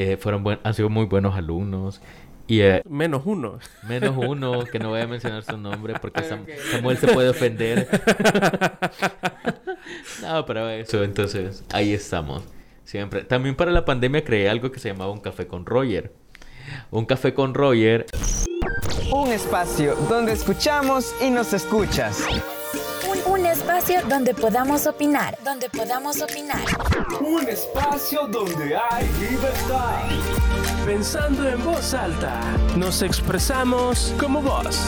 Eh, fueron buen, han sido muy buenos alumnos. Y, eh, menos uno. Menos uno, que no voy a mencionar su nombre porque Samuel se puede ofender. no, pero eso, entonces, ahí estamos. Siempre. También para la pandemia creé algo que se llamaba un café con Roger. Un café con Roger. Un espacio donde escuchamos y nos escuchas. Espacio donde podamos opinar, donde podamos opinar. Un espacio donde hay libertad. Pensando en voz alta, nos expresamos como vos.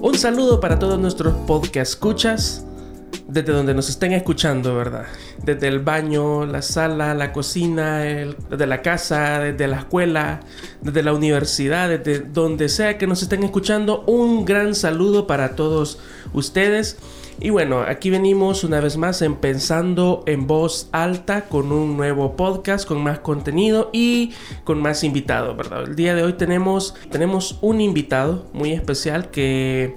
Un saludo para todos nuestros podcast escuchas, desde donde nos estén escuchando, ¿verdad? Desde el baño, la sala, la cocina, desde la casa, desde la escuela, desde la universidad, desde donde sea que nos estén escuchando, un gran saludo para todos ustedes. Y bueno, aquí venimos una vez más en Pensando en Voz Alta con un nuevo podcast, con más contenido y con más invitados, ¿verdad? El día de hoy tenemos, tenemos un invitado muy especial que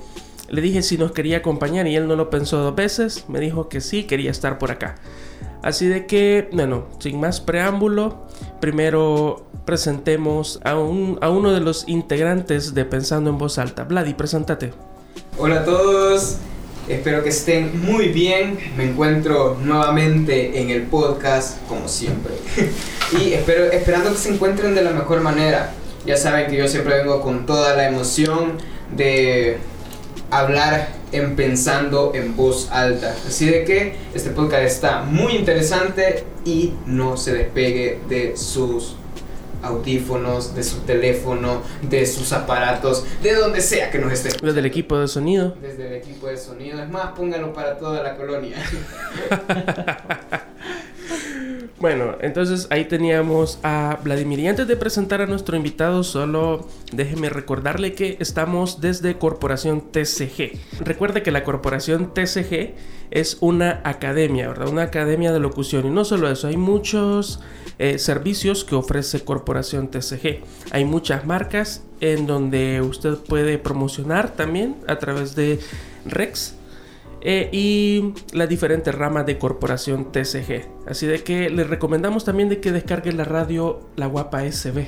le dije si nos quería acompañar y él no lo pensó dos veces, me dijo que sí, quería estar por acá. Así de que, bueno, sin más preámbulo, primero presentemos a, un, a uno de los integrantes de Pensando en Voz Alta. Vladi, preséntate. Hola a todos, espero que estén muy bien. Me encuentro nuevamente en el podcast, como siempre. y espero, esperando que se encuentren de la mejor manera. Ya saben que yo siempre vengo con toda la emoción de hablar en pensando en voz alta. Así de que este podcast está muy interesante y no se despegue de sus audífonos, de su teléfono, de sus aparatos, de donde sea que nos esté. Desde el equipo de sonido. Desde el equipo de sonido. Es más, pónganlo para toda la colonia. Bueno, entonces ahí teníamos a Vladimir. Y antes de presentar a nuestro invitado, solo déjeme recordarle que estamos desde Corporación TCG. Recuerde que la Corporación TCG es una academia, ¿verdad? Una academia de locución. Y no solo eso, hay muchos eh, servicios que ofrece Corporación TCG. Hay muchas marcas en donde usted puede promocionar también a través de Rex eh, y las diferentes ramas de corporación TCG. Así de que les recomendamos también de que descarguen la radio La Guapa SB.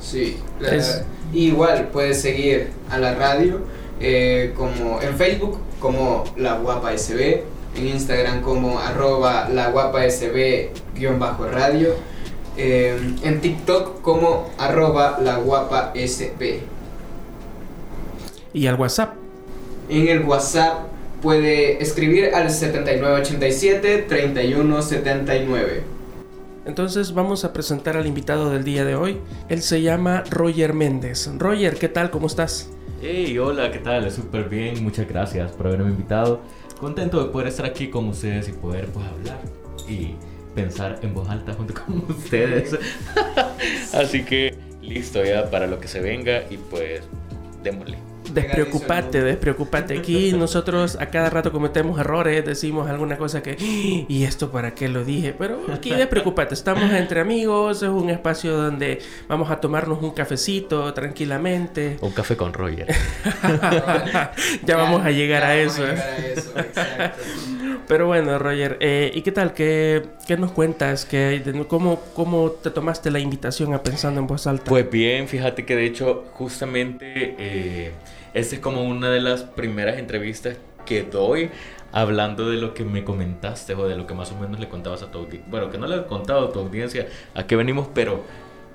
Sí, igual puedes seguir a la radio eh, como en Facebook como La Guapa SB, en Instagram como arroba La Guapa SB guion bajo radio, eh, en TikTok como arroba La Guapa SB. ¿Y al WhatsApp? En el WhatsApp puede escribir al 7987-3179. Entonces vamos a presentar al invitado del día de hoy. Él se llama Roger Méndez. Roger, ¿qué tal? ¿Cómo estás? Hey, hola, ¿qué tal? Súper bien, muchas gracias por haberme invitado. Contento de poder estar aquí con ustedes y poder pues hablar y pensar en voz alta junto con ustedes. Así que listo ya para lo que se venga y pues démosle. Despreocupate, despreocupate. Aquí nosotros a cada rato cometemos errores, decimos alguna cosa que, ¿y esto para qué lo dije? Pero aquí despreocupate, estamos entre amigos, es un espacio donde vamos a tomarnos un cafecito tranquilamente. Un café con Roger. ya, vamos a llegar a eso. ¿eh? Pero bueno, Roger, eh, ¿y qué tal? ¿Qué, qué nos cuentas? ¿Qué, cómo, ¿Cómo te tomaste la invitación a Pensando en Voz Alta? Pues bien, fíjate que de hecho justamente... Eh, esta es como una de las primeras entrevistas que doy hablando de lo que me comentaste o de lo que más o menos le contabas a tu audiencia. Bueno, que no le he contado a tu audiencia a qué venimos, pero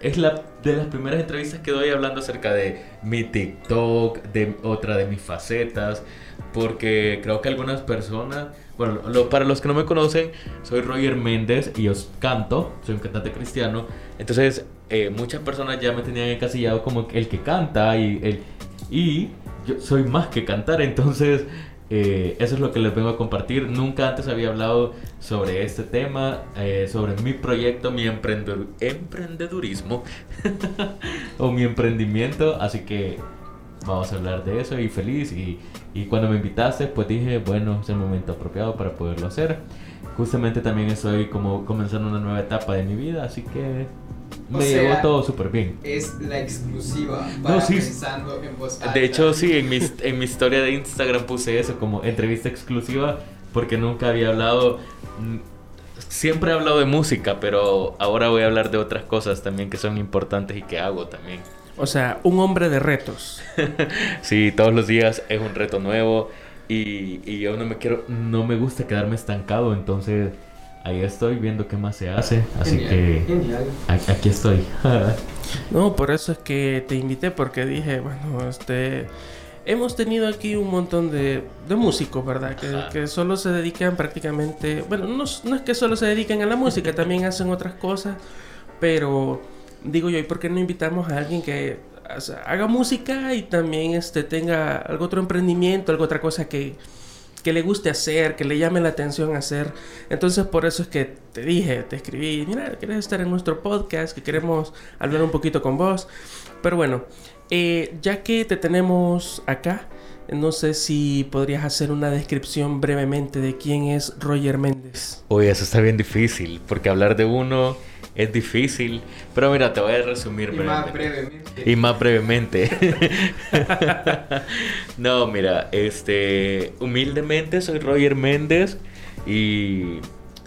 es la de las primeras entrevistas que doy hablando acerca de mi TikTok, de otra de mis facetas, porque creo que algunas personas, bueno, para los que no me conocen, soy Roger Méndez y os canto, soy un cantante cristiano, entonces eh, muchas personas ya me tenían encasillado como el que canta y el y yo soy más que cantar, entonces eh, eso es lo que les vengo a compartir. Nunca antes había hablado sobre este tema, eh, sobre mi proyecto, mi emprendedurismo o mi emprendimiento, así que vamos a hablar de eso y feliz. Y, y, cuando me invitaste, pues dije, bueno, es el momento apropiado para poderlo hacer. Justamente también estoy como comenzando una nueva etapa de mi vida, así que O me sea, llevó todo súper bien. Es la exclusiva No, para sí. pensando en voz alta. De hecho, sí, en mi, en mi historia de Instagram puse eso como entrevista exclusiva porque nunca había hablado. mm, Siempre he hablado de música, pero ahora voy a hablar de otras cosas también que son importantes y que hago también. O sea, un hombre de retos. Sí, todos los días es un reto nuevo y, y yo no me quiero, no me gusta quedarme estancado, entonces ahí estoy viendo qué más se hace, así Genial, que Genial. aquí estoy. No, por eso es que te invité, porque dije, bueno, este. Hemos tenido aquí un montón de, de músicos, ¿verdad? Que, solo se dedican prácticamente. Bueno, no, es- no es que solo se dediquen a la música, también hacen otras cosas. Pero digo yo, ¿y por qué no invitamos a alguien que o sea, haga música y también este, tenga algo otro emprendimiento, algo otra cosa que, que le guste hacer, que le llame la atención hacer. Entonces por eso es que te dije, te escribí, mira, ¿quieres estar en nuestro podcast? Que queremos hablar un poquito con vos. Pero bueno, eh, ya que te tenemos acá, no sé si podrías hacer una descripción brevemente de quién es Roger Méndez. Uy, eso está bien difícil, porque hablar de uno es difícil, pero mira, te voy a resumir Y más brevemente. brevemente. Y más brevemente. no, mira, este. Humildemente soy Roger Méndez y.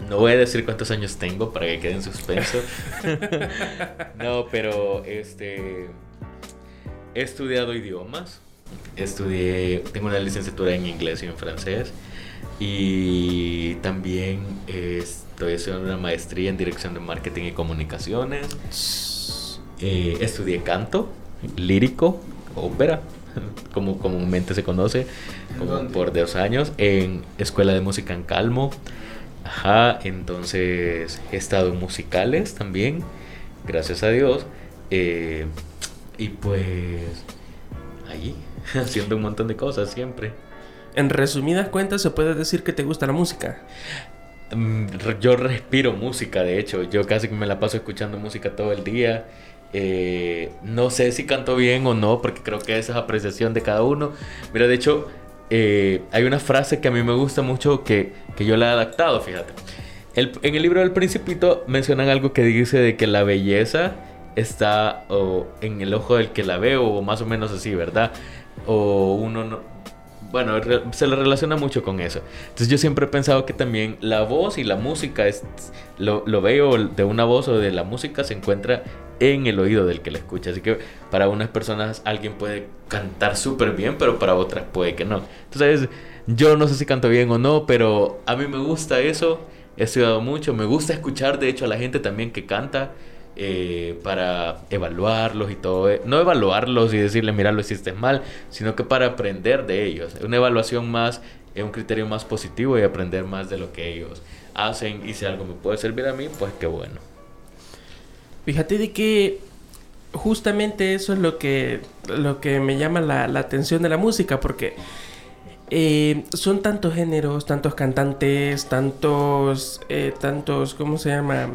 No voy a decir cuántos años tengo para que quede en suspenso. no, pero este. He estudiado idiomas. Estudié. Tengo una licenciatura en inglés y en francés. Y también eh, estoy haciendo una maestría en dirección de marketing y comunicaciones. Eh, estudié canto, lírico, ópera, como comúnmente se conoce, por dos años, en Escuela de Música en Calmo. Ajá, entonces he estado en musicales también, gracias a Dios. Eh, y pues ahí, haciendo un montón de cosas siempre. En resumidas cuentas, se puede decir que te gusta la música. Mm, Yo respiro música, de hecho. Yo casi que me la paso escuchando música todo el día. Eh, no sé si canto bien o no, porque creo que esa es apreciación de cada uno. Mira, de hecho, eh, hay una frase que a mí me gusta mucho que, que yo la he adaptado, fíjate. El- en el libro del Principito mencionan algo que dice de que la belleza está en el ojo del que la ve, o más o menos así, ¿verdad? O uno no, bueno, se le relaciona mucho con eso. Entonces yo siempre he pensado que también la voz y la música, es, lo, lo veo de una voz o de la música se encuentra en el oído del que la escucha. Así que para unas personas alguien puede cantar súper bien, pero para otras puede que no. Entonces yo no sé si canto bien o no, pero a mí me gusta eso. He estudiado mucho, me gusta escuchar de hecho a la gente también que canta. Eh, para evaluarlos y todo. eh, No evaluarlos y decirle, mira, lo hiciste mal, sino que para aprender de ellos. Una evaluación más, es un criterio más positivo y aprender más de lo que ellos hacen. Y si algo me puede servir a mí, pues qué bueno. Fíjate de que justamente eso es lo que, lo que me llama la, la atención de la música, porque eh, son tantos géneros, tantos cantantes, tantos, eh, tantos, ¿cómo se llama?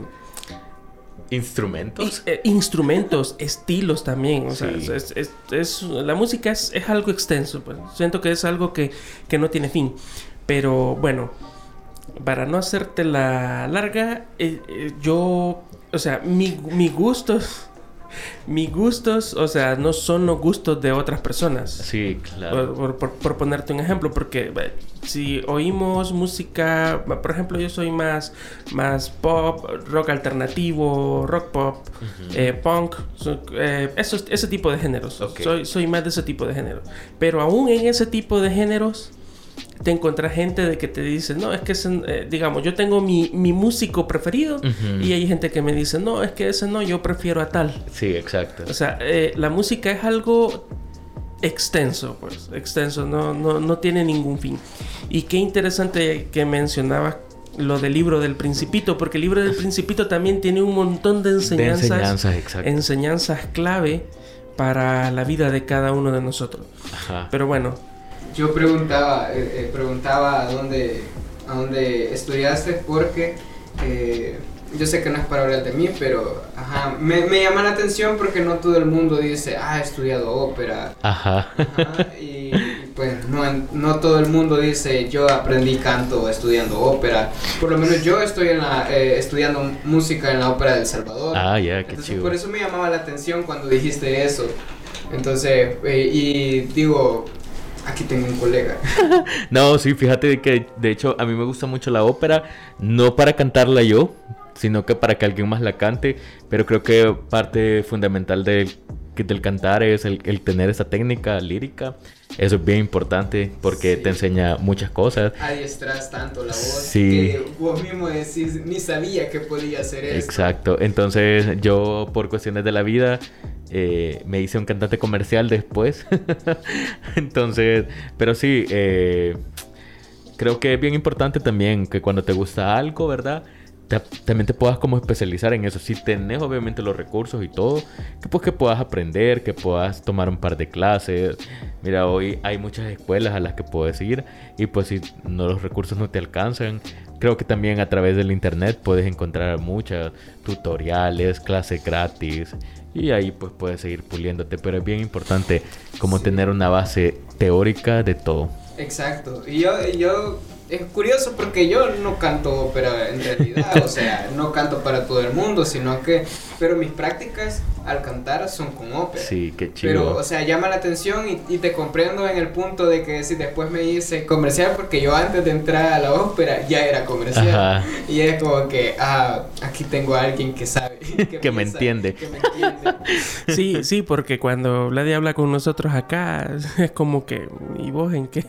Instrumentos. Eh, instrumentos, estilos también. O sea, Sí. es, es- es- la música es, es algo extenso. Pues. Siento que es algo que, que no tiene fin. Pero bueno, para no hacerte la larga, eh, eh, yo, o sea, mi, mi gustos, mis gustos, o sea, no son los gustos de otras personas. Sí, claro. Por, por- ponerte un ejemplo, porque si oímos música, por ejemplo, yo soy más, más pop, rock alternativo, rock pop, eh, punk, so- eh, esos- ese tipo de géneros. Ok. Soy, soy más de ese tipo de géneros. Pero aún en ese tipo de géneros, te encuentras gente de que te dice, no, es que, ese, eh, digamos, yo tengo mi, mi músico preferido y hay gente que me dice, no, es que ese no, yo prefiero a tal. Sí, exacto. O sea, eh, la música es algo extenso, pues, extenso, no, no, no tiene ningún fin. Y qué interesante que mencionabas lo del libro del Principito, porque el libro del Principito también tiene un montón de De enseñanzas, enseñanzas, exacto. enseñanzas clave para la vida de cada uno de nosotros. Ajá. Pero bueno, Yo preguntaba, eh, eh, preguntaba a dónde, a dónde estudiaste porque eh, yo sé que no es para hablar de mí, pero ajá, me, me llama la atención porque no todo el mundo dice, ah, he estudiado ópera. Ajá. Ajá, y, y, pues no no, todo el mundo dice yo aprendí canto estudiando ópera. Por lo menos yo estoy en la, eh, estudiando música en la ópera del Salvador. Ah, ya, qué chido. por eso me llamaba la atención cuando dijiste eso. Entonces, eh, y digo, aquí tengo un colega. No, sí, fíjate que de hecho a mí me gusta mucho la ópera, no para cantarla yo, sino que para que alguien más la cante, pero creo que parte fundamental del, del cantar es el, el tener esa técnica lírica. Eso es bien importante porque Sí. te enseña muchas cosas. Adiestras tanto la voz Sí. que vos mismo decís, ni sabía que podía hacer eso. Exacto, entonces yo por cuestiones de la vida eh, me hice un cantante comercial después. entonces, pero sí, eh, creo que es bien importante también que cuando te gusta algo, ¿verdad? Ta- también te puedas como especializar en eso. Si tenés obviamente los recursos y todo, que pues que puedas aprender, que puedas tomar un par de clases. Mira, hoy hay muchas escuelas a las que puedes ir y pues si no los recursos no te alcanzan, creo que también a través del internet puedes encontrar muchas tutoriales, clases gratis y ahí pues puedes seguir puliéndote, pero es bien importante como tener una base teórica de todo. Exacto. Y yo, yo, es curioso porque yo no canto ópera en realidad, o sea, no canto para todo el mundo, sino que, pero mis prácticas al cantar son con ópera. Sí, qué chido. Pero, o sea, llama la atención y, y te comprendo en el punto de que si después me hice comercial, porque yo antes de entrar a la ópera ya era comercial. Ajá. Y es como que, ah, aquí tengo a alguien que sabe. Que me piensa, entiende. Que me entiende. Sí, sí, porque cuando Vladi habla con nosotros acá, es como que, ¿y vos en qué?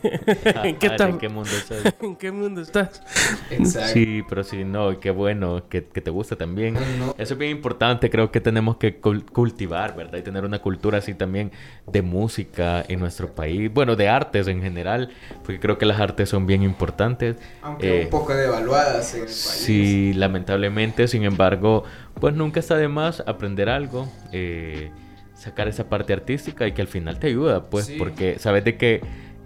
¿En qué, estás? ¿En qué mundo estás? ¿En qué mundo estás? Exacto. Sí, pero sí, no, qué bueno que, que te gusta también. No, no. Eso es bien importante, creo que tenemos que cultivar, ¿verdad? Y tener una cultura así también de música en nuestro país, bueno, de artes en general, porque creo que las artes son bien importantes. Aunque Eh, un poco devaluadas en el país. Sí, lamentablemente, sin embargo, pues nunca está de más aprender algo, eh, sacar esa parte artística y que al final te ayuda, pues, Sí. porque sabes de que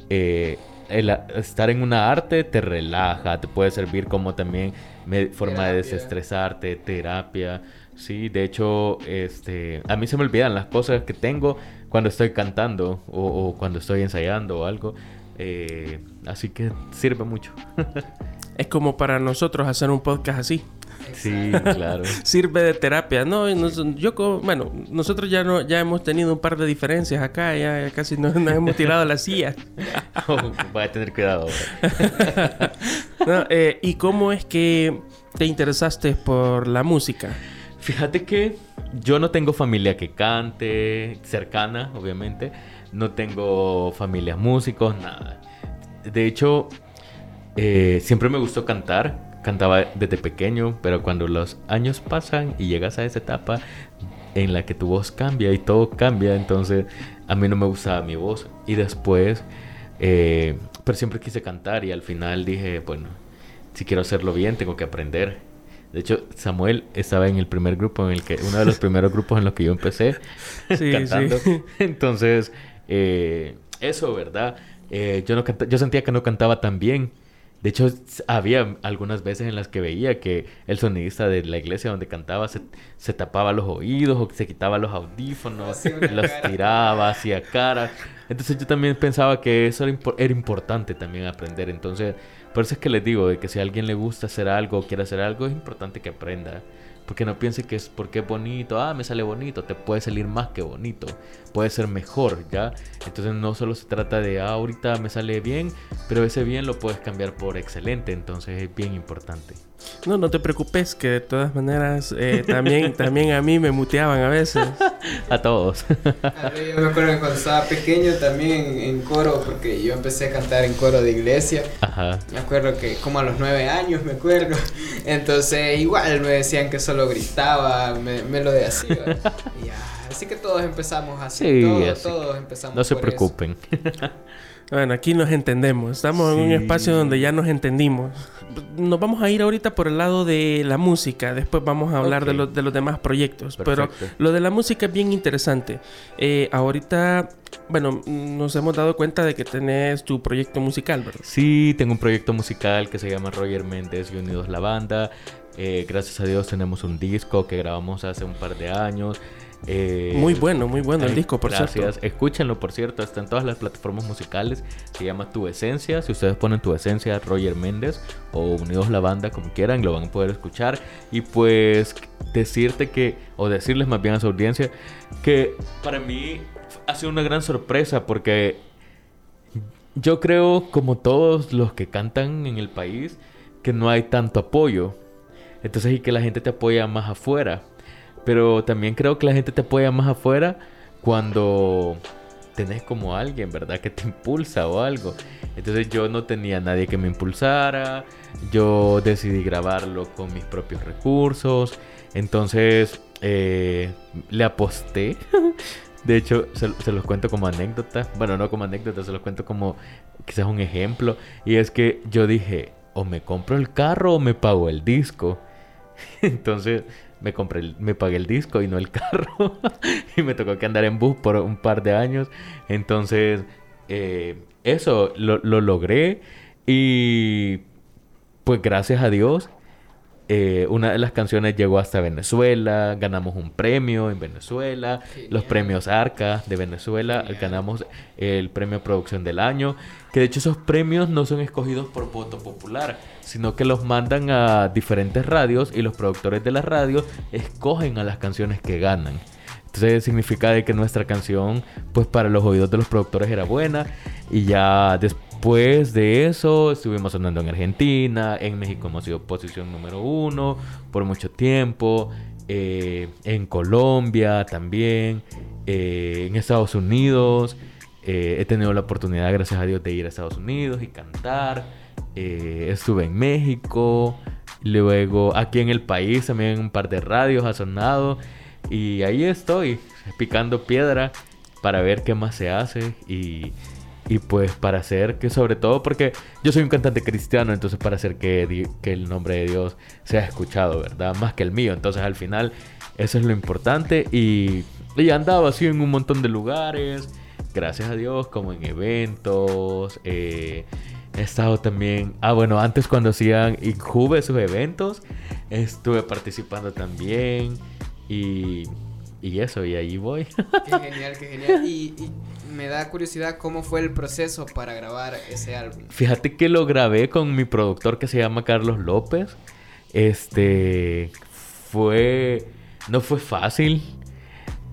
eh, el estar en una arte te relaja, te puede servir como también forma de desestresarte, terapia. Sí, de hecho, este, a mí se me olvidan las cosas que tengo cuando estoy cantando o, o cuando estoy ensayando o algo. eh, así que sirve mucho. Es como para nosotros hacer un podcast así. sí, claro. Sirve de terapia. No, nos- yo co- bueno, nosotros ya no, ya hemos tenido un par de diferencias acá, ya, ya casi nos, nos hemos tirado la silla. Oh, voy a tener cuidado. No, eh, ¿Y cómo es que te interesaste por la música? Fíjate que yo no tengo familia que cante, cercana, obviamente. No tengo familias músicos, nada. De hecho, eh, siempre me gustó cantar. Cantaba desde pequeño, pero cuando los años pasan y llegas a esa etapa en la que tu voz cambia y todo cambia, entonces a mí no me gustaba mi voz. Y después, eh, pero siempre quise cantar y al final dije, bueno, si quiero hacerlo bien, tengo que aprender. De hecho, Samuel estaba en el primer grupo en el que, uno de los primeros grupos en los que yo empecé Sí, cantando. sí. Entonces, eh, eso, ¿verdad? Eh, yo, no canta- yo sentía que no cantaba tan bien. De hecho, había algunas veces en las que veía que el sonidista de la iglesia donde cantaba se, se tapaba los oídos o se quitaba los audífonos, los cara. tiraba, hacía cara. Entonces yo también pensaba que eso era, impo- era importante también aprender. Entonces, por eso es que les digo de que si a alguien le gusta hacer algo o quiere hacer algo, es importante que aprenda. Porque no piense que es porque es bonito, ah, me sale bonito, te puede salir más que bonito, puede ser mejor, ¿ya? Entonces no solo se trata de, ah, ahorita me sale bien, pero ese bien lo puedes cambiar por excelente, entonces es bien importante. No, no te preocupes, que de todas maneras eh, también, también a mí me muteaban a veces. A todos. A Yo me acuerdo que cuando estaba pequeño también en, en coro, porque yo empecé a cantar en coro de iglesia. Ajá. Me acuerdo que como a los nueve años, me acuerdo. Entonces igual me decían que solo gritaba, me, me lo de así. que todos empezamos así. Sí, todos, así todos empezamos No se por eso. Bueno, aquí nos entendemos. Estamos en un Sí. espacio donde ya nos entendimos. Nos vamos a ir ahorita por el lado de la música. Después vamos a hablar de, Ok. los, de los demás proyectos. Perfecto. Pero lo de la música es bien interesante. Eh, ahorita, bueno, nos hemos dado cuenta de que tenés tu proyecto musical, ¿verdad? Sí, tengo un proyecto musical que se llama Roger Méndez y Unidos la Banda. Eh, gracias a Dios tenemos un disco que grabamos hace un par de años. Eh, Muy bueno, muy bueno el ay, disco, por gracias. cierto. Escúchenlo, por cierto. Está en todas las plataformas musicales. Se llama Tu Esencia. Si ustedes ponen Tu Esencia, Roger Méndez o Unidos la Banda, como quieran, lo van a poder escuchar. Y pues decirte que, o decirles más bien a su audiencia, que para mí ha sido una gran sorpresa porque yo creo, como todos los que cantan en el país, que no hay tanto apoyo. Entonces, y que la gente te apoya más afuera. Pero también creo que la gente te apoya más afuera cuando tenés como alguien, ¿verdad? Que te impulsa o algo. Entonces yo no tenía nadie que me impulsara. Yo decidí grabarlo con mis propios recursos. Entonces eh, le aposté. De hecho, se, se los cuento como anécdota. Bueno, no como anécdota, se los cuento como quizás un ejemplo. Y es que yo dije, o me compro el carro o me pago el disco. Entonces me compré, el- me pagué el disco y no el carro. y me tocó que andar en bus por un par de años. Entonces, eh, eso lo, lo logré. Y pues gracias a Dios, eh, una de las canciones llegó hasta Venezuela, ganamos un premio en Venezuela, los premios Arca de Venezuela, ganamos el premio Producción del Año, que de hecho esos premios no son escogidos por voto popular, sino que los mandan a diferentes radios y los productores de las radios escogen a las canciones que ganan. Entonces significa de que nuestra canción, pues para los oídos de los productores era buena. Y ya después de eso estuvimos sonando en Argentina, en México hemos sido posición número uno por mucho tiempo, eh, en Colombia también, eh, en Estados Unidos. eh, he tenido la oportunidad, gracias a Dios, de ir a Estados Unidos y cantar. Estuve en México. Luego aquí en el país también un par de radios ha sonado. Y ahí estoy, picando piedra para ver qué más se hace. Y, y pues para hacer que sobre todo porque yo soy un cantante cristiano, entonces para hacer que, el nombre de Dios sea escuchado, ¿verdad? Más que el mío. Entonces al final eso es lo importante. Y, y andaba así en un montón de lugares. Gracias a Dios, como en eventos. eh, he estado también. Ah, bueno, antes cuando hacían Injuve sus eventos, estuve participando también. Y, y eso, y ahí voy. Qué genial, qué genial. Y me da curiosidad cómo fue el proceso para grabar ese álbum. Fíjate que lo grabé con mi productor que se llama Carlos López. Este fue no fue fácil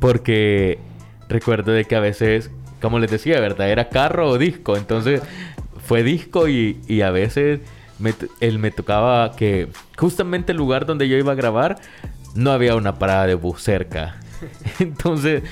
porque recuerdo de que a veces, como les decía, ¿verdad? Era carro o disco, entonces fue disco y, a veces él me tocaba que justamente el lugar donde yo iba a grabar no había una parada de bus cerca. Entonces,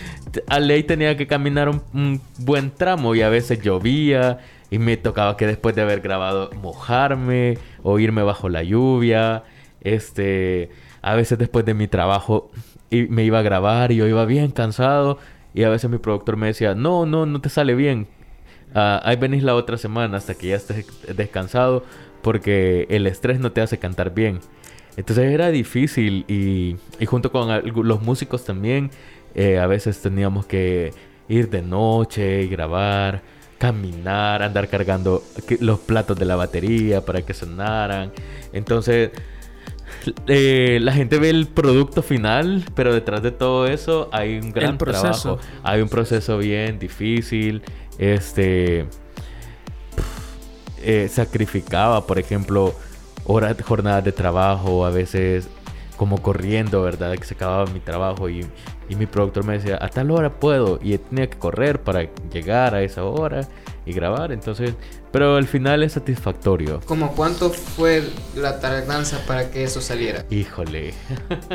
a ley tenía que caminar un, buen tramo y a veces llovía y me tocaba que después de haber grabado mojarme o irme bajo la lluvia. Este, a veces después de mi trabajo y me iba a grabar y yo iba bien cansado y a veces mi productor me decía, "No, no, no te sale bien. Ah, ahí venís la otra semana hasta que ya estés descansado porque el estrés no te hace cantar bien." Entonces era difícil y, y junto con los músicos también, eh, a veces teníamos que ir de noche y grabar, caminar, andar cargando los platos de la batería para que sonaran. Entonces, eh, la gente ve el producto final, pero detrás de todo eso hay un gran proceso. trabajo. Hay un proceso bien difícil. Este eh, sacrificaba, por ejemplo, horas, jornadas de trabajo, a veces como corriendo, ¿verdad? Que se acababa mi trabajo y, y mi productor me decía, a tal hora puedo, y tenía que correr para llegar a esa hora y grabar, entonces, pero al final es satisfactorio. ¿Cómo cuánto fue la tardanza para que eso saliera? Híjole.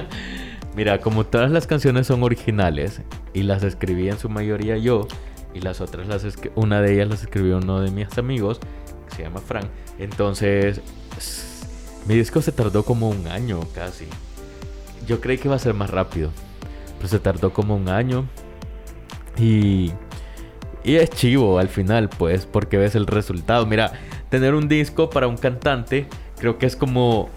Mira, como todas las canciones son originales y las escribí en su mayoría yo y las otras las una de ellas las escribió uno de mis amigos que se llama Frank. Entonces, mi disco se tardó como un año casi. Yo creí que iba a ser más rápido, pero se tardó como un año y y es chivo al final, pues, porque ves el resultado. Mira, tener un disco para un cantante, creo que es como,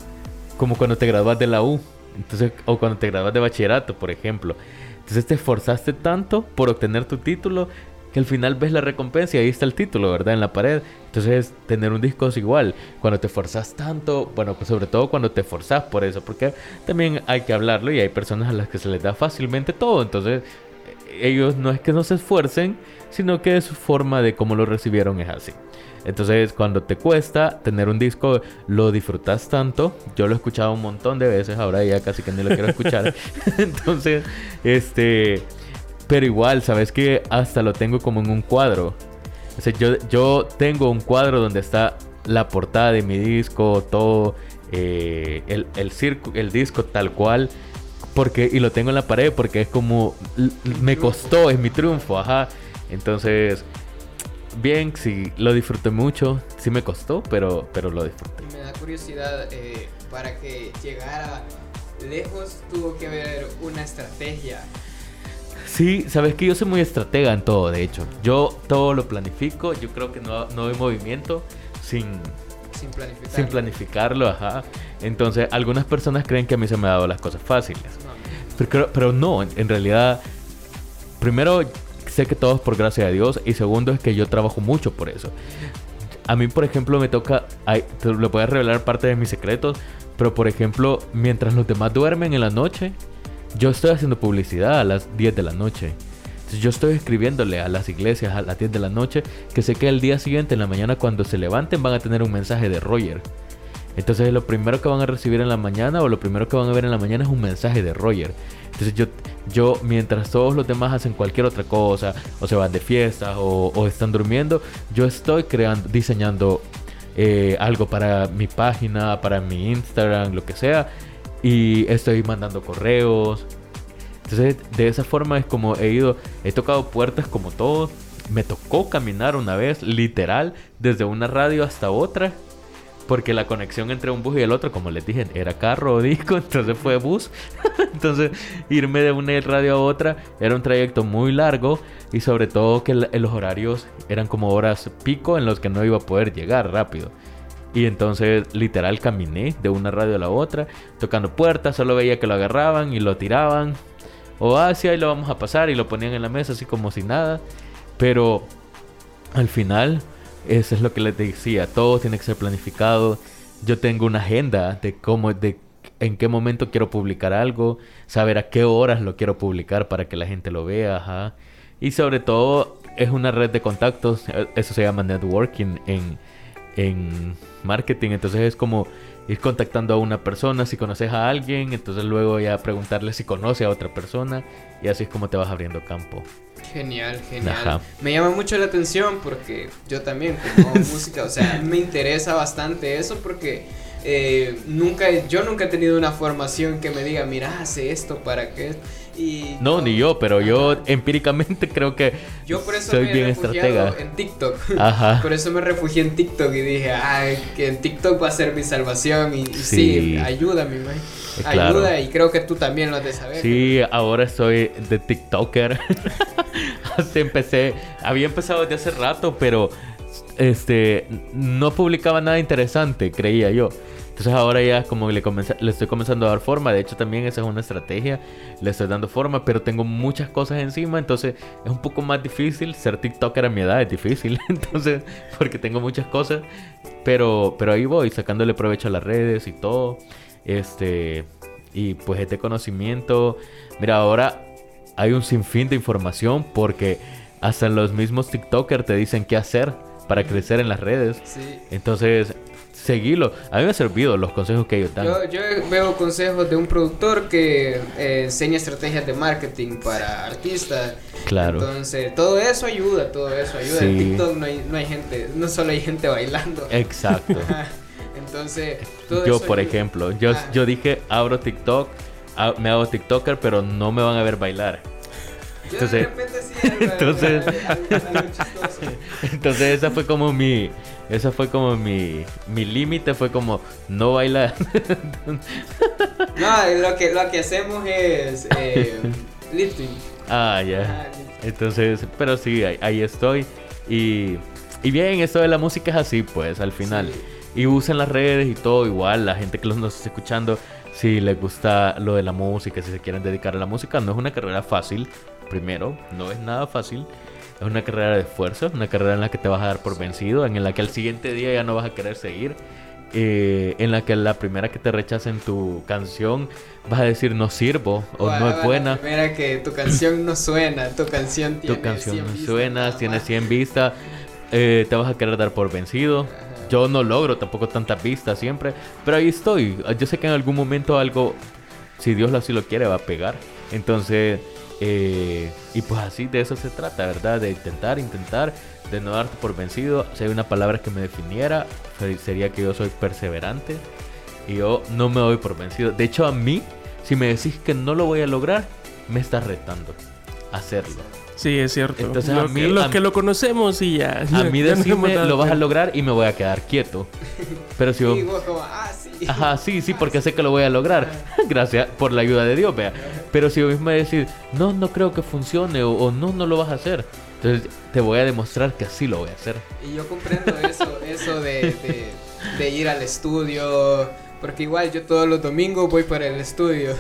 como cuando te gradúas de la U. Entonces, o cuando te gradúas de bachillerato, por ejemplo. Entonces te esforzaste tanto por obtener tu título que al final ves la recompensa y ahí está el título, ¿verdad? En la pared. Entonces, tener un disco es igual. Cuando te forzas tanto, bueno, pues sobre todo cuando te forzas por eso, porque también hay que hablarlo y hay personas a las que se les da fácilmente todo. Entonces, ellos no es que no se esfuercen, sino que su forma de cómo lo recibieron es así. Entonces, cuando te cuesta tener un disco, lo disfrutas tanto. Yo lo he escuchado un montón de veces, ahora ya casi que ni lo quiero escuchar. Entonces, este. Pero igual, sabes que hasta lo tengo como en un cuadro. Yo, yo tengo un cuadro donde está la portada de mi disco, todo, eh, el, el, circo, el disco tal cual. Porque, y lo tengo en la pared porque es como, me costó, es mi triunfo, ajá. Entonces, bien, sí, lo disfruté mucho. Sí me costó, pero, pero lo disfruté. Me da curiosidad, eh, para que llegara lejos tuvo que haber una estrategia. Sí, sabes que yo soy muy estratega en todo, de hecho. Yo todo lo planifico, yo creo que no, no hay movimiento sin, Sin planificar. sin planificarlo, ajá. Entonces, algunas personas creen que a mí se me han dado las cosas fáciles. Pero, creo- pero no, en, realidad, primero, sé que todo es por gracia de Dios. Y segundo, es que yo trabajo mucho por eso. A mí, por ejemplo, me toca. ay, te lo voy a revelar parte de mis secretos. Pero, por ejemplo, mientras los demás duermen en la noche, yo estoy haciendo publicidad a las 10 de la noche. Entonces, yo estoy escribiéndole a las iglesias a las 10 de la noche que sé que el día siguiente, en la mañana, cuando se levanten, van a tener un mensaje de Roger. Entonces lo primero que van a recibir en la mañana o lo primero que van a ver en la mañana es un mensaje de Roger. Entonces yo, yo mientras todos los demás hacen cualquier otra cosa, o se van de fiesta, o, o están durmiendo, yo estoy creando, diseñando eh, algo para mi página, para mi Instagram, lo que sea. Y estoy mandando correos. Entonces de esa forma es como he ido, he tocado puertas como todos. Me tocó caminar una vez, literal, desde una radio hasta otra. Porque la conexión entre un bus y el otro, como les dije, era carro o disco, entonces fue bus. entonces, irme de una radio a otra era un trayecto muy largo y sobre todo que los horarios eran como horas pico en los que no iba a poder llegar rápido. Y entonces, literal, caminé de una radio a la otra, tocando puertas, solo veía que lo agarraban y lo tiraban. O hacia y lo vamos a pasar y lo ponían en la mesa así como si nada. Pero al final, eso es lo que les decía, todo tiene que ser planificado. Yo tengo una agenda de cómo, de en qué momento quiero publicar algo, saber a qué horas lo quiero publicar para que la gente lo vea. Y sobre todo, es una red de contactos, eh, eso se llama networking en, en marketing, entonces es como ir contactando a una persona, si conoces a alguien, entonces luego ya preguntarle si conoce a otra persona y así es como te vas abriendo campo. Genial, genial. Ajá. Me llama mucho la atención porque yo también como música, o sea, me interesa bastante eso porque eh, nunca, yo nunca he tenido una formación que me diga, mira, hace esto para que... Y No, ni yo, pero yo empíricamente creo que Yo por eso soy me bien estratega. en TikTok. Ajá. Por eso me refugié en TikTok y dije, ay, que en TikTok va a ser mi salvación. Y, y sí, Sí. ayuda, mi man. Eh, claro. Ayuda y creo que tú también lo has de saber. Sí, ahora soy de TikToker. Hasta empecé, había empezado desde hace rato, pero este no publicaba nada interesante, creía yo. Entonces ahora ya como le, comenza- le estoy comenzando a dar forma. De hecho también esa es una estrategia. Le estoy dando forma, pero tengo muchas cosas encima. Entonces es un poco más difícil. Ser TikToker a mi edad es difícil. Entonces, porque tengo muchas cosas. Pero, pero ahí voy, sacándole provecho a las redes y todo. Este, y pues este conocimiento. Mira, ahora hay un sinfín de información porque hasta los mismos TikTokers te dicen qué hacer para crecer en las redes. Sí. Entonces, seguilo. A mí me han servido los consejos que ellos dan. Yo, yo veo consejos de un productor que eh, enseña estrategias de marketing para artistas. Claro. Entonces, todo eso ayuda, todo eso ayuda. En. TikTok no hay, no hay gente, no solo hay gente bailando. Exacto. Entonces, todo yo, eso por ayuda. ejemplo, yo, Ah. yo dije, abro TikTok, ha- me hago TikToker, pero no me van a ver bailar. Entonces- de repente sí, algo- entonces-. Entonces esa fue como mi, esa fue como mi, mi límite fue como no bailar. No, lo que, lo que hacemos es eh, lifting. ah, ya. Lifting. Entonces, pero sí, ahí, ahí estoy. Y, y bien, esto de la música es así, pues, al final. Sí. Y usen las redes y todo igual. La gente que los nos está escuchando, si les gusta lo de la música, si se quieren dedicar a la música, no es una carrera fácil. Primero, no es nada fácil. Es una carrera de esfuerzo, una carrera en la que te vas a dar por vencido, en la que al siguiente día ya no vas a querer seguir, eh, en la que la primera que te rechacen tu canción vas a decir no sirvo o no es buena. La primera que tu canción no suena, tu canción tiene Tu canción 100 no vistas suena, nada tiene más. 100 vistas, eh, te vas a querer dar por vencido. Yo no logro tampoco tantas vistas siempre, pero ahí estoy. Yo sé que en algún momento algo, si Dios así lo quiere, va a pegar. Entonces, eh, y pues así de eso se trata, ¿verdad? De intentar, intentar, de no darte por vencido. Si hay una palabra que me definiera, se- sería que yo soy perseverante y yo no me doy por vencido. De hecho, a mí, si me decís que no lo voy a lograr, me estás retando a hacerlo. Sí, es cierto. Entonces, Lo a mí- que- los a- que lo conocemos y ya. A mí ya decirme dado lo vas a lograr y me voy a quedar quieto. Pero si vos... Y vos como, ah, sí. Ajá, sí, sí, porque sé que lo voy a lograr. Gracias por la ayuda de Dios, vea. Pero si vos me decís, no, no creo que funcione o, o no, no lo vas a hacer. Entonces te voy a demostrar que sí lo voy a hacer. Y yo comprendo eso, eso de, de, de ir al estudio, porque igual yo todos los domingos voy para el estudio.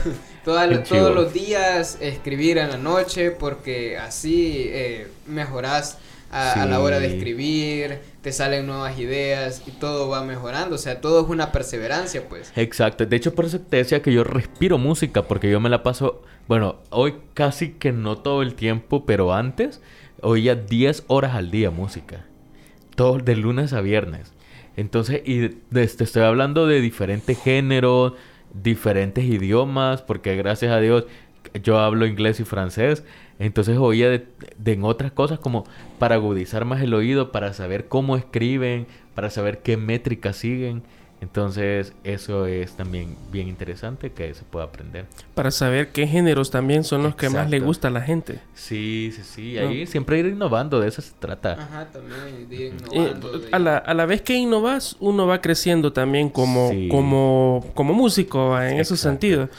Toda- todos los días escribir en la noche, porque así eh, mejoras a, a la hora de escribir, te salen nuevas ideas y todo va mejorando. O sea, todo es una perseverancia, pues. Exacto. De hecho, por eso te decía que yo respiro música, porque yo me la paso, bueno, hoy casi que no todo el tiempo, pero antes oía 10 horas al día música. Todo de lunes a viernes. Entonces, y te estoy hablando de diferentes géneros, diferentes idiomas, porque gracias a Dios yo hablo inglés y francés. Entonces oía de, en otras cosas como para agudizar más el oído, para saber cómo escriben, para saber qué métricas siguen. Entonces eso es también bien interesante que se pueda aprender. Para saber qué géneros también son los que más le gusta a la gente. Sí, sí, sí. Ahí siempre ir innovando, de eso se trata. Ajá, también de ir Eh, de- a, la, a la vez que innovas, uno va creciendo también como, Sí. como, como músico en esos Exacto. sentidos.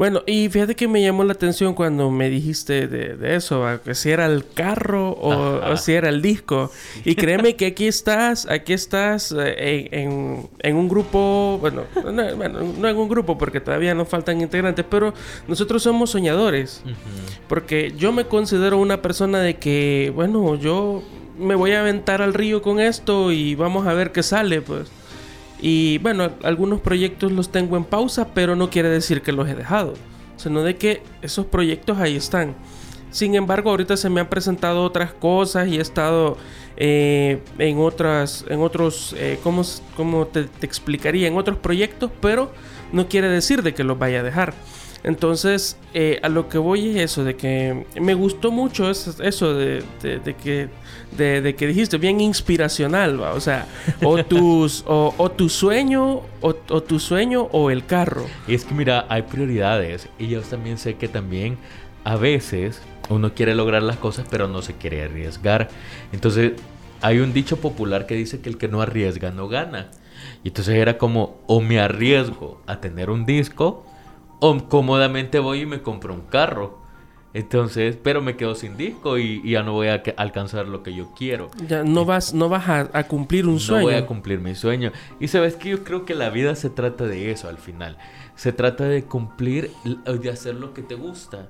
Bueno, y fíjate que me llamó la atención cuando me dijiste de, de eso, ¿va? que si era el carro o, o si era el disco. Y créeme que aquí estás, aquí estás eh, en, en- un grupo, bueno no, bueno, no en un grupo porque todavía nos faltan integrantes, pero nosotros somos soñadores. Porque yo me considero una persona de que, bueno, yo me voy a aventar al río con esto y vamos a ver qué sale, pues. Y bueno, algunos proyectos los tengo en pausa, pero no quiere decir que los he dejado, sino de que esos proyectos ahí están. Sin embargo, ahorita se me han presentado otras cosas y he estado eh, en otras, en otros, eh, ¿cómo, cómo te, explicaría? En otros proyectos, pero no quiere decir de que los vaya a dejar. Entonces, eh, a lo que voy es eso, de que me gustó mucho eso, de que, de, de que dijiste, bien inspiracional, ¿va? o sea, o, tus, o, o tu sueño, o, o tu sueño o el carro. Y es que mira, hay prioridades y yo también sé que también a veces uno quiere lograr las cosas pero no se quiere arriesgar. Entonces hay un dicho popular que dice que el que no arriesga no gana. Y entonces era como o me arriesgo a tener un disco o cómodamente voy y me compro un carro. Entonces, pero me quedo sin disco y, y ya no voy a alcanzar lo que yo quiero. Ya no vas, no vas a, a cumplir un No sueño. voy a cumplir mi sueño. Y sabes que yo creo que la vida se trata de eso al final. Se trata de cumplir, de hacer lo que te gusta.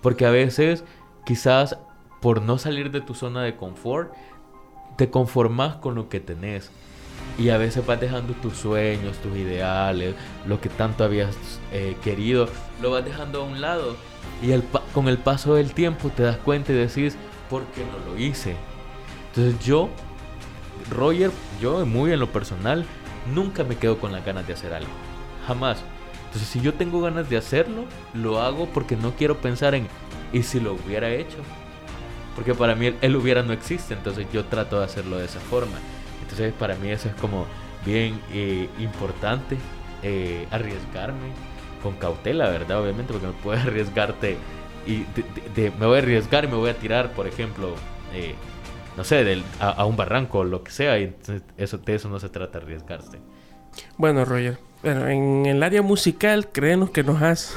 Porque a veces, quizás por no salir de tu zona de confort, te conformas con lo que tenés. Y a veces vas dejando tus sueños, tus ideales, lo que tanto habías eh, querido, lo vas dejando a un lado. Y el con el paso del tiempo te das cuenta y decís, ¿por qué no lo hice? Entonces yo Roger, yo muy en lo personal, nunca me quedo con las ganas de hacer algo. Jamás. Entonces, si yo tengo ganas de hacerlo, lo hago porque no quiero pensar en, ¿y si lo hubiera hecho? Porque para mí el, el hubiera no existe, entonces yo trato de hacerlo de esa forma. Entonces, para mí eso es como bien eh, importante, eh, arriesgarme con cautela, ¿verdad? Obviamente, porque no puedes arriesgarte y de- de- de- me voy a arriesgar y me voy a tirar, por ejemplo, eh, no sé, del, a, a un barranco o lo que sea, y eso, de eso no se trata arriesgarse. Bueno, Roger, bueno, en el área musical, créenos que nos has,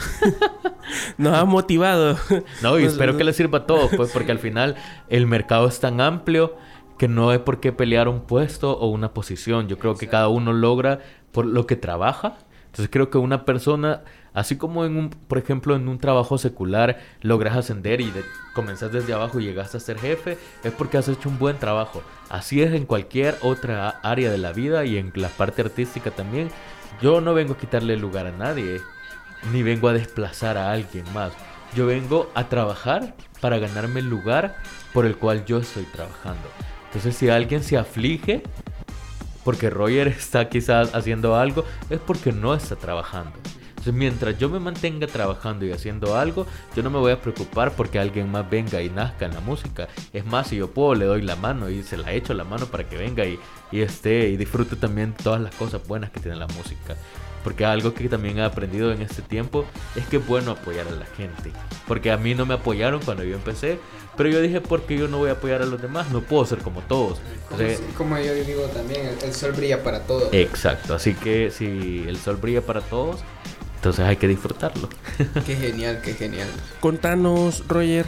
nos has motivado. No, y espero que les sirva a todos, pues, porque al final el mercado es tan amplio que no hay por qué pelear un puesto o una posición. Yo creo que cada uno logra por lo que trabaja, Entonces creo que una persona, así como en un, por ejemplo, en un trabajo secular logras ascender y de, desde abajo y llegaste a ser jefe, es porque has hecho un buen trabajo. Así es en cualquier otra área de la vida y en la parte artística también. Yo no vengo a quitarle lugar a nadie, ni vengo a desplazar a alguien más. Yo vengo a trabajar para ganarme el lugar por el cual yo estoy trabajando. Entonces si alguien se aflige porque Roger está quizás haciendo algo, es porque no está trabajando. Entonces, mientras yo me mantenga trabajando y haciendo algo, yo no me voy a preocupar porque alguien más venga y nazca en la música. Es más, si yo puedo, le doy la mano y se la echo la mano para que venga y, y esté y disfrute también todas las cosas buenas que tiene la música. Porque algo que también he aprendido en este tiempo es que es bueno apoyar a la gente. Porque a mí no me apoyaron cuando yo empecé. Pero yo dije, ¿por qué yo no voy a apoyar a los demás? No puedo ser como todos. Como, Entonces, como yo digo también, el, el sol brilla para todos. exacto. Así que si el sol brilla para todos, entonces hay que disfrutarlo. Qué genial, qué genial. Contanos, Roger.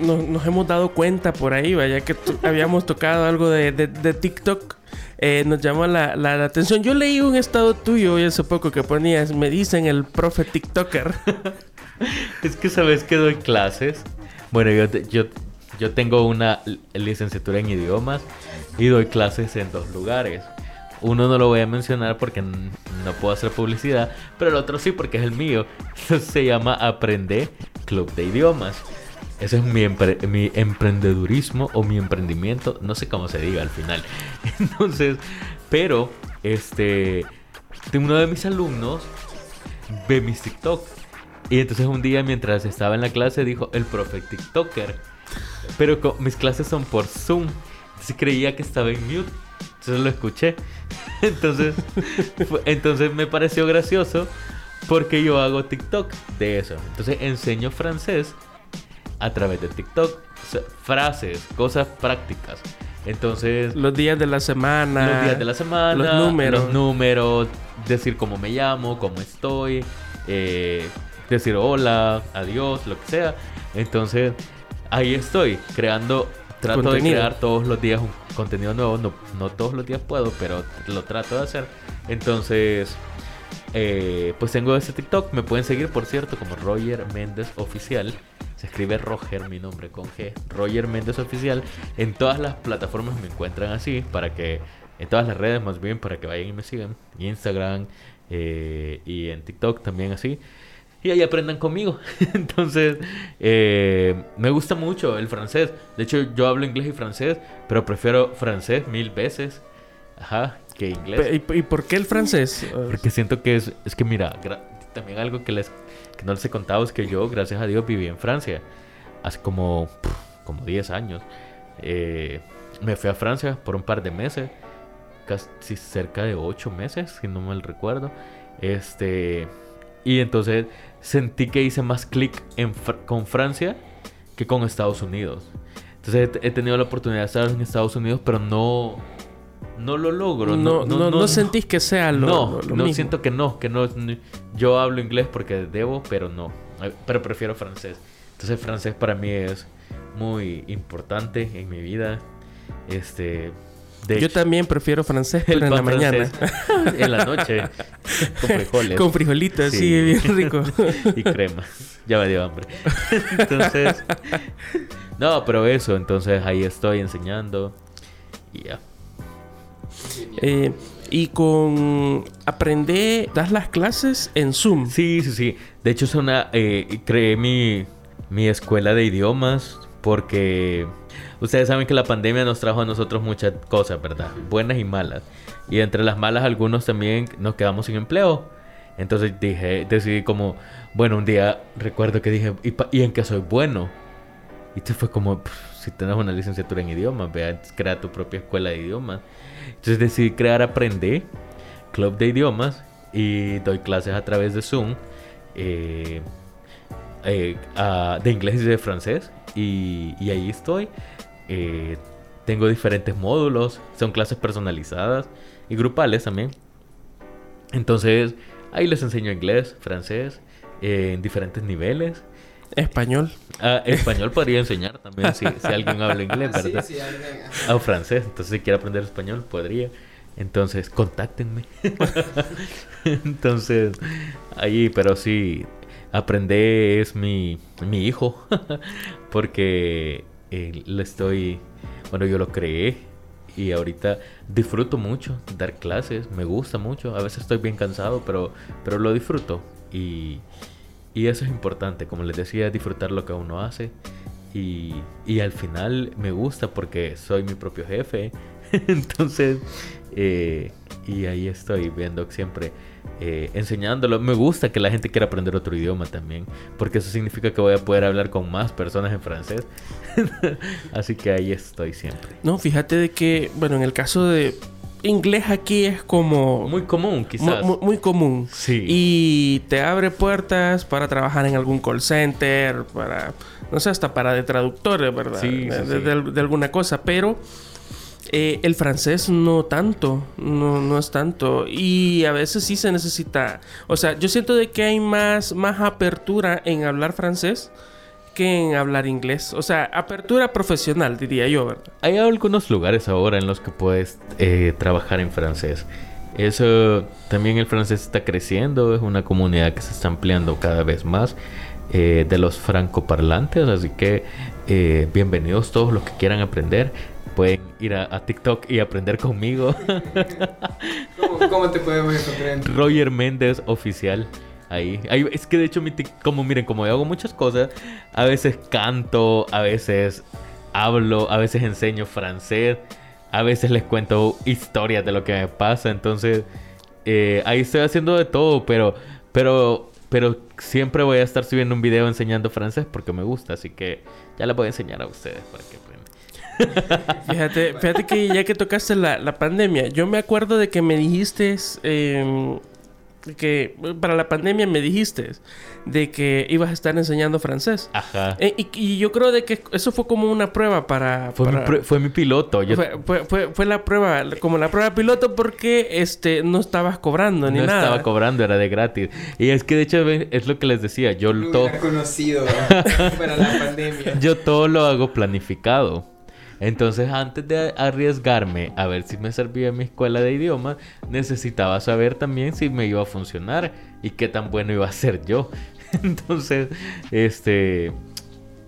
Nos, nos hemos dado cuenta por ahí, vaya que habíamos tocado algo de, de- de TikTok. Eh, nos llamó la, la- la atención. Yo leí un estado tuyo hoy hace poco que ponías, me dicen el profe TikToker. Es que sabes que doy clases. Bueno, yo, te- yo, yo tengo una li- licenciatura en idiomas y doy clases en dos lugares. Uno no lo voy a mencionar porque no puedo hacer publicidad, pero el otro sí porque es el mío. Se llama Aprende Club de Idiomas. Ese es mi, mi emprendedurismo o mi emprendimiento, no sé cómo se diga al final. Entonces, pero, este, uno de mis alumnos ve mis TikTok. Y entonces un día mientras estaba en la clase dijo el profe TikToker. Pero mis clases son por Zoom. Entonces creía que estaba en mute. Entonces lo escuché. Entonces, entonces me pareció gracioso porque yo hago TikTok de eso. Entonces enseño francés a través de TikTok. O sea, frases, cosas prácticas. Entonces, Los días de la semana. los días de la semana, Los números. los números, decir cómo me llamo, cómo estoy, eh, decir hola, adiós, lo que sea. Entonces, ahí estoy, creando, trato Contenido. de crear todos los días un contenido nuevo. No, no todos los días puedo, pero lo trato de hacer. Entonces, eh, pues tengo ese TikTok. Me pueden seguir, por cierto, como Roger Méndez Oficial. Se escribe Roger, mi nombre con G. Roger Méndez Oficial. En todas las plataformas me encuentran así. Para que. En todas las redes, más bien, para que vayan y me sigan. Instagram. eh, y en TikTok también así. Y ahí aprendan conmigo. Entonces, eh, me gusta mucho el francés. De hecho, yo hablo inglés y francés. Pero prefiero francés mil veces. Ajá, que inglés. ¿Y, y por qué el francés? Porque siento que es, es que mira, también algo que les que no les he contado es que yo, gracias a Dios, viví en Francia hace como, como 10 años. Eh, me fui a Francia por un par de meses, casi cerca de 8 meses, si no mal recuerdo. Este, y entonces sentí que hice más clic Fr- con Francia que con Estados Unidos. Entonces he, he tenido la oportunidad de estar en Estados Unidos, pero no, no lo logro. no, no, no, sentís que sea lo, no, lo- lo no mismo. siento que no, que no. Yo hablo inglés porque debo, pero no. Eh, Pero prefiero francés. Entonces francés para mí es muy importante en mi vida. Este, de Yo hecho, también prefiero francés, pero en la mañana. en la noche con frijoles Con frijolitos, sí, Sí. bien rico. y crema. Ya me dio hambre. Entonces, no, pero eso, entonces ahí estoy enseñando y ya. Eh, y con aprender, das las clases en Zoom. Sí, sí, sí. De hecho, es una. eh, creé mi, mi escuela de idiomas porque ustedes saben que la pandemia nos trajo a nosotros muchas cosas, ¿verdad? Buenas y malas. Y entre las malas, algunos también nos quedamos sin empleo. Entonces dije, decidí como, bueno, un día recuerdo que dije, ¿y, y en qué soy bueno? Y te fue como, "Pff, si tienes una licenciatura en idiomas, vea, crea tu propia escuela de idiomas. Entonces decidí crear Aprende, club de idiomas, y doy clases a través de Zoom eh, eh, a- de inglés y de francés. Y, y ahí estoy. Eh, tengo diferentes módulos, son clases personalizadas y grupales también. Entonces, ahí les enseño inglés, francés, eh, en diferentes niveles. Español. Ah, español podría enseñar también si, si alguien habla inglés, Sí, ¿verdad? sí, alguien- ajá. Ah, o francés, entonces si quiere aprender español, podría. Entonces, contáctenme. Entonces, ahí, pero sí, aprender es mi, mi hijo. Porque eh, le estoy, bueno, yo lo creé y ahorita disfruto mucho dar clases, me gusta mucho. A veces estoy bien cansado, pero, pero lo disfruto. Y, y eso es importante, como les decía, disfrutar lo que uno hace. Y, y al final me gusta porque soy mi propio jefe. Entonces, eh, y ahí estoy viendo siempre eh, enseñándolo. Me gusta que la gente quiera aprender otro idioma también, porque eso significa que voy a poder hablar con más personas en francés. Así que ahí estoy siempre. No, fíjate de que, bueno, en el caso de inglés aquí es como... Muy común, quizás. Muy, muy común. Sí. Y te abre puertas para trabajar en algún call center, para, no sé, hasta para de traductores, ¿verdad? Sí, sí, de, sí. de- de alguna cosa, pero eh, el francés no tanto, no, no es tanto. Y a veces sí se necesita, o sea, yo siento de que hay más, más apertura en hablar francés que en hablar inglés. O sea, apertura profesional, diría yo. Hay algunos lugares ahora en los que puedes eh, trabajar en francés. Eso también el francés está creciendo, es una comunidad que se está ampliando cada vez más eh, de los francoparlantes, así que eh, bienvenidos todos los que quieran aprender. Pueden ir a, a TikTok y aprender conmigo. ¿Cómo, cómo te podemos encontrar en Roger Méndez oficial. Ahí. Ahí- Es que de hecho, mi como miren, como yo hago muchas cosas, a veces canto, a veces hablo, a veces enseño francés, a veces les cuento historias de lo que me pasa. Entonces, eh, ahí estoy haciendo de todo, pero, pero, pero siempre voy a estar subiendo un video enseñando francés porque me gusta. Así que ya les voy a enseñar a ustedes para que. Fíjate, fíjate que ya que tocaste la, la pandemia, yo me acuerdo de que me dijiste eh, que para la pandemia me dijiste de que ibas a estar enseñando francés. Ajá. Eh, y, y yo creo de que eso fue como una prueba para... Fue, para- mi, pr- fue mi piloto. Yo fue, fue- fue- fue la prueba, como la prueba piloto porque este no estabas cobrando ni no nada. estaba cobrando, era de gratis. Y es que de hecho es lo que les decía, yo todo, conocido para la pandemia. yo todo lo hago planificado. Entonces antes de arriesgarme a ver si me servía mi escuela de idiomas, necesitaba saber también si me iba a funcionar y qué tan bueno iba a ser yo. Entonces, este,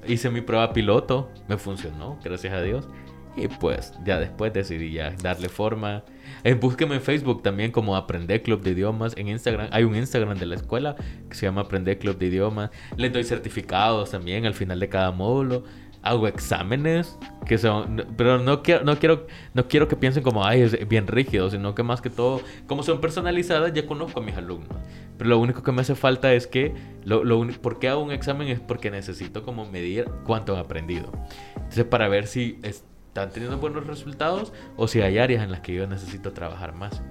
hice mi prueba piloto, me funcionó, gracias a Dios. Y pues ya después decidí ya darle forma. Eh, búsqueme en Facebook también como Aprender Club de Idiomas. En Instagram hay un Instagram de la escuela que se llama Aprender Club de Idiomas. Les doy certificados también al final de cada módulo. Hago exámenes que son, pero no quiero, no quiero, no quiero que piensen como ay es bien rígido, sino que más que todo, como son personalizadas, ya conozco a mis alumnos. Pero lo único que me hace falta es que, lo, lo ¿por qué hago un examen? Es porque necesito como medir cuánto han aprendido. Entonces para ver si están teniendo buenos resultados o si hay áreas en las que yo necesito trabajar más.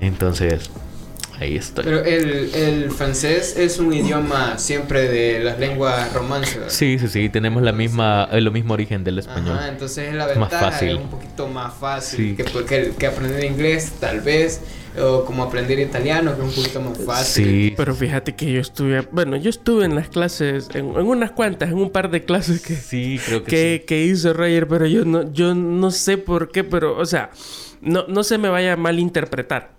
Entonces, ahí estoy. Pero el, el francés es un idioma siempre de las lenguas romances. Sí, sí, sí, tenemos la misma, el mismo origen del español. Ajá, entonces la Es más ventaja fácil. es un poquito más fácil Sí. que, que, que aprender inglés, tal vez, o como aprender italiano, que es un poquito más fácil. Sí, Pero fíjate que yo estuve, bueno, yo estuve en las clases, en, en unas cuantas, en un par de clases que, sí, creo que, que, sí. que hizo Roger, pero yo no, yo no sé por qué, pero, o sea, no, no se me vaya a malinterpretar.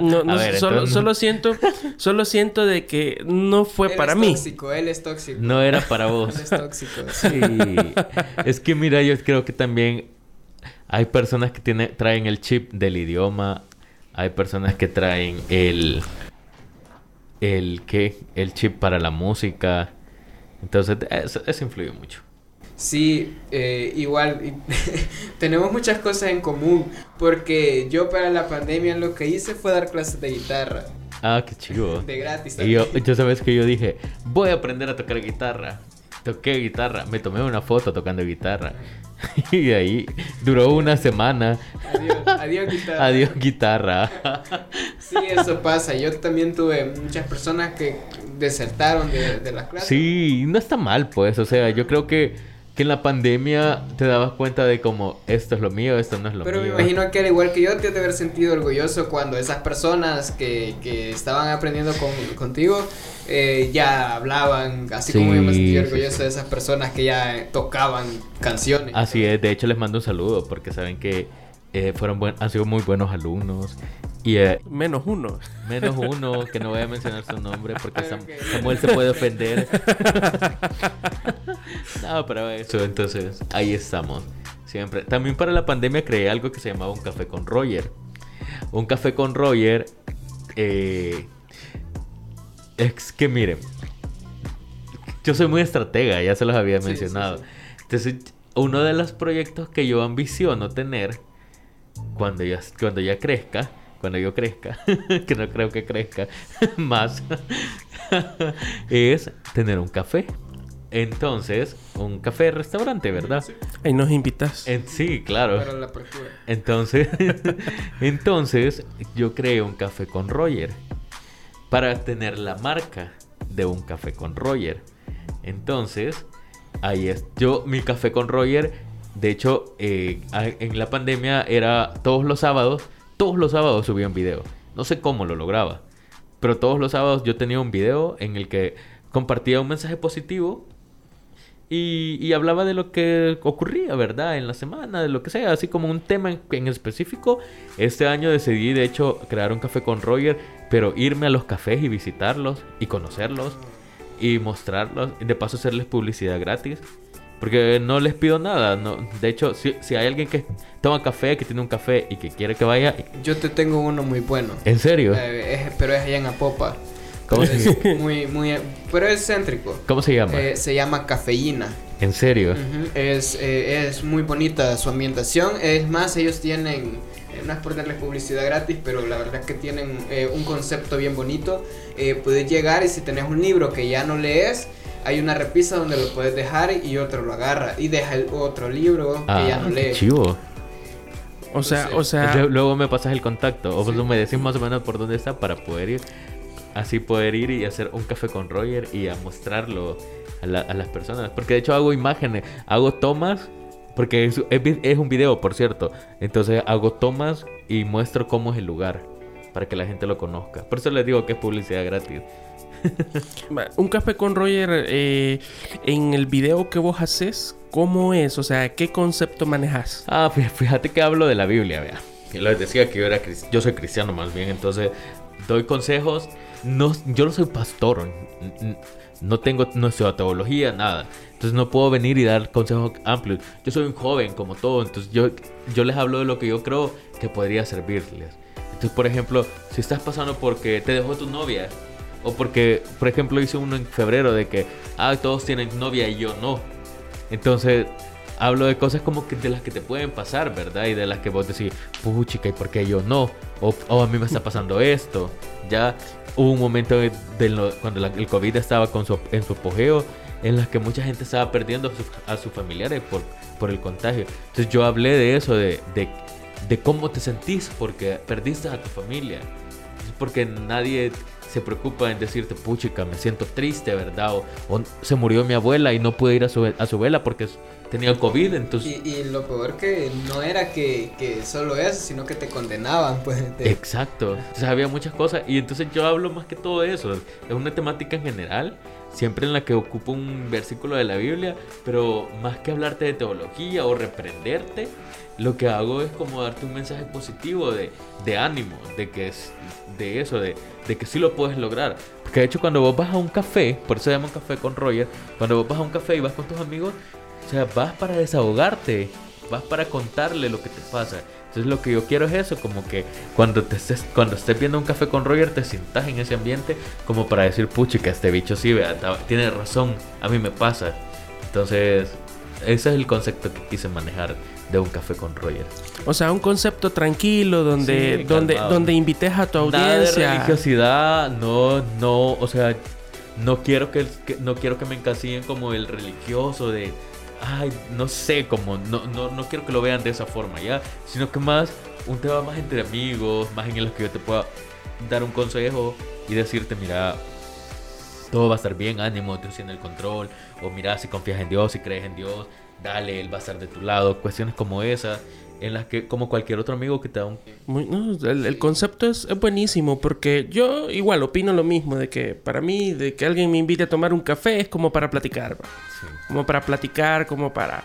No, no, A ver, solo, entonces- solo siento, solo siento de que no fue Él para es mí. tóxico, él es tóxico. No era para Él vos. es tóxico. sí. Es que mira, yo creo que también hay personas que tienen, traen el chip del idioma, hay personas que traen el el qué, el chip para la música. Entonces, eso, eso influye mucho. Sí, eh, igual tenemos muchas cosas en común porque yo para la pandemia lo que hice fue dar clases de guitarra Ah, qué chido. de gratis. Y yo, también. yo sabes que yo dije, voy a aprender a tocar guitarra. Toqué guitarra, me tomé una foto tocando guitarra. Y de ahí duró una semana. Adiós, adiós guitarra. Adiós guitarra. Sí, eso pasa. Yo también tuve muchas personas que desertaron de, de las clases. Sí, no está mal, pues. O sea, yo creo que, que en la pandemia te dabas cuenta de como esto es lo mío, esto no es lo Pero me mío. imagino que al igual que yo te has de haber sentido orgulloso cuando esas personas que, que estaban aprendiendo con- contigo eh, ya hablaban, así como yo me sentí orgulloso sí. de esas personas que ya tocaban canciones. Así es, de hecho les mando un saludo porque saben que, eh, fueron buen- han sido muy buenos alumnos. Y eh, Menos uno. menos uno, que no voy a mencionar su nombre porque Sam- Samuel se puede ofender. no, pero eso, entonces ahí estamos. Siempre. También para la pandemia creé algo que se llamaba un café con Roger. Un café con Roger. eh, es que miren. Yo soy muy estratega, ya se los había Sí, mencionado. sí, sí. Entonces, uno de los proyectos que yo ambiciono tener cuando ya, cuando ya crezca, cuando yo crezca, que no creo que crezca más, es tener un café. Entonces, un café restaurante, ¿verdad? Ahí nos invitas. En, sí, claro. Para la apertura. Entonces, entonces yo creé un café con Roger para tener la marca de un café con Roger. Entonces, ahí es. Yo, mi café con Roger, de hecho, eh, en la pandemia era todos los sábados, todos los sábados subía un video. No sé cómo lo lograba, pero todos los sábados yo tenía un video en el que compartía un mensaje positivo y, hablaba de lo que ocurría, ¿verdad? En la semana, de lo que sea, así como un tema en, en específico. Este año decidí, de hecho, crear un café con Roger, pero irme a los cafés y visitarlos y conocerlos y mostrarlos. De paso hacerles publicidad gratis. Porque no les pido nada. No, de hecho, si, si hay alguien que toma café, que tiene un café y que quiere que vaya... Yo te tengo uno muy bueno. ¿En serio? Eh, es- pero es allá en Apopa. ¿Cómo, se, muy, muy, pero es céntrico. ¿Cómo se llama? Eh, se llama Cafeína. ¿En serio? Ujú, es, eh, es muy bonita su ambientación. Es más, ellos tienen, eh, no es por darles publicidad gratis, pero la verdad es que tienen eh, un concepto bien bonito. Eh, puedes llegar y si tenés un libro que ya no lees, hay una repisa donde lo puedes dejar y otro lo agarra. Y deja el otro libro Ah, que ya no qué lee. chivo. O sea, o sea, luego me pasas el contacto o Sí. tú me decís más o menos por dónde está para poder ir. Así poder ir y hacer un café con Roger y a mostrarlo a, la- a las personas. Porque de hecho hago imágenes, hago tomas, porque es, es es un video, por cierto. Entonces hago tomas y muestro cómo es el lugar para que la gente lo conozca. Por eso les digo que es publicidad gratis. Un café con Roger, eh, en el video que vos haces, ¿cómo es? O sea, ¿qué concepto manejas? Ah, fí- fíjate que hablo de la Biblia, vea. Y les decía que yo era yo soy cristiano más bien, entonces doy consejos. No, yo no soy pastor, no tengo no estudio teología, nada. Entonces no puedo venir y dar consejos amplios. Yo soy un joven como todo, entonces yo, yo les hablo de lo que yo creo que podría servirles. Entonces, por ejemplo, si estás pasando porque te dejó tu novia, o porque, por ejemplo, hice uno en febrero de que, ah, todos tienen novia y yo no. Entonces, hablo de cosas como que de las que te pueden pasar, ¿verdad? Y de las que vos decís, puchica, ¿y por qué yo no? O, o a mí me está pasando esto. Ya hubo un momento de, de cuando la- el COVID estaba con su, en su apogeo, en las que mucha gente estaba perdiendo a sus, a sus familiares por, por el contagio. Entonces yo hablé de eso, de, de, de cómo te sentís porque perdiste a tu familia. Porque nadie se preocupa en decirte, puchica, me siento triste, ¿verdad? O, o se murió mi abuela y no pude ir a su, a su vela porque tenía COVID, entonces... Y, y lo peor que no era que, que solo eso, sino que te condenaban, pues. Exacto. Entonces había muchas cosas y entonces yo hablo más que todo de eso. Es una temática en general, siempre en la que ocupo un versículo de la Biblia, pero más que hablarte de teología o reprenderte, lo que hago es como darte un mensaje positivo de, ánimo, de que es de eso, de, que sí lo puedes lograr. Porque de hecho cuando vos vas a un café, por eso se llama un café con Roger, cuando vos vas a un café y vas con tus amigos, o sea, vas para desahogarte, vas para contarle lo que te pasa. Entonces lo que yo quiero es eso, como que cuando te estés, cuando estés viendo un café con Roger te sientas en ese ambiente como para decir, puchica, este bicho sí, vea, tiene razón, a mí me pasa. Entonces, ese es el concepto que quise manejar de un café con Roger. O sea, un concepto tranquilo donde, Sí, donde, donde invites a tu Nada de audiencia. religiosidad, no, no, o sea, no quiero que, que- no quiero que me encasillen como el religioso de, ay, no sé, como, no, no, no quiero que lo vean de esa forma, ¿ya? Sino que más, un tema más entre amigos, más en el que yo te pueda dar un consejo y decirte, mira, todo va a estar bien, ánimo, Dios tiene el control, o mira, si confías en Dios, si crees en Dios, dale, Él va a estar de tu lado, cuestiones como esas, en las que, como cualquier otro amigo que te da un Muy- no, el, el concepto es, es buenísimo porque yo igual opino lo mismo de que para mí de que alguien me invite a tomar un café es como para platicar, como para platicar, como para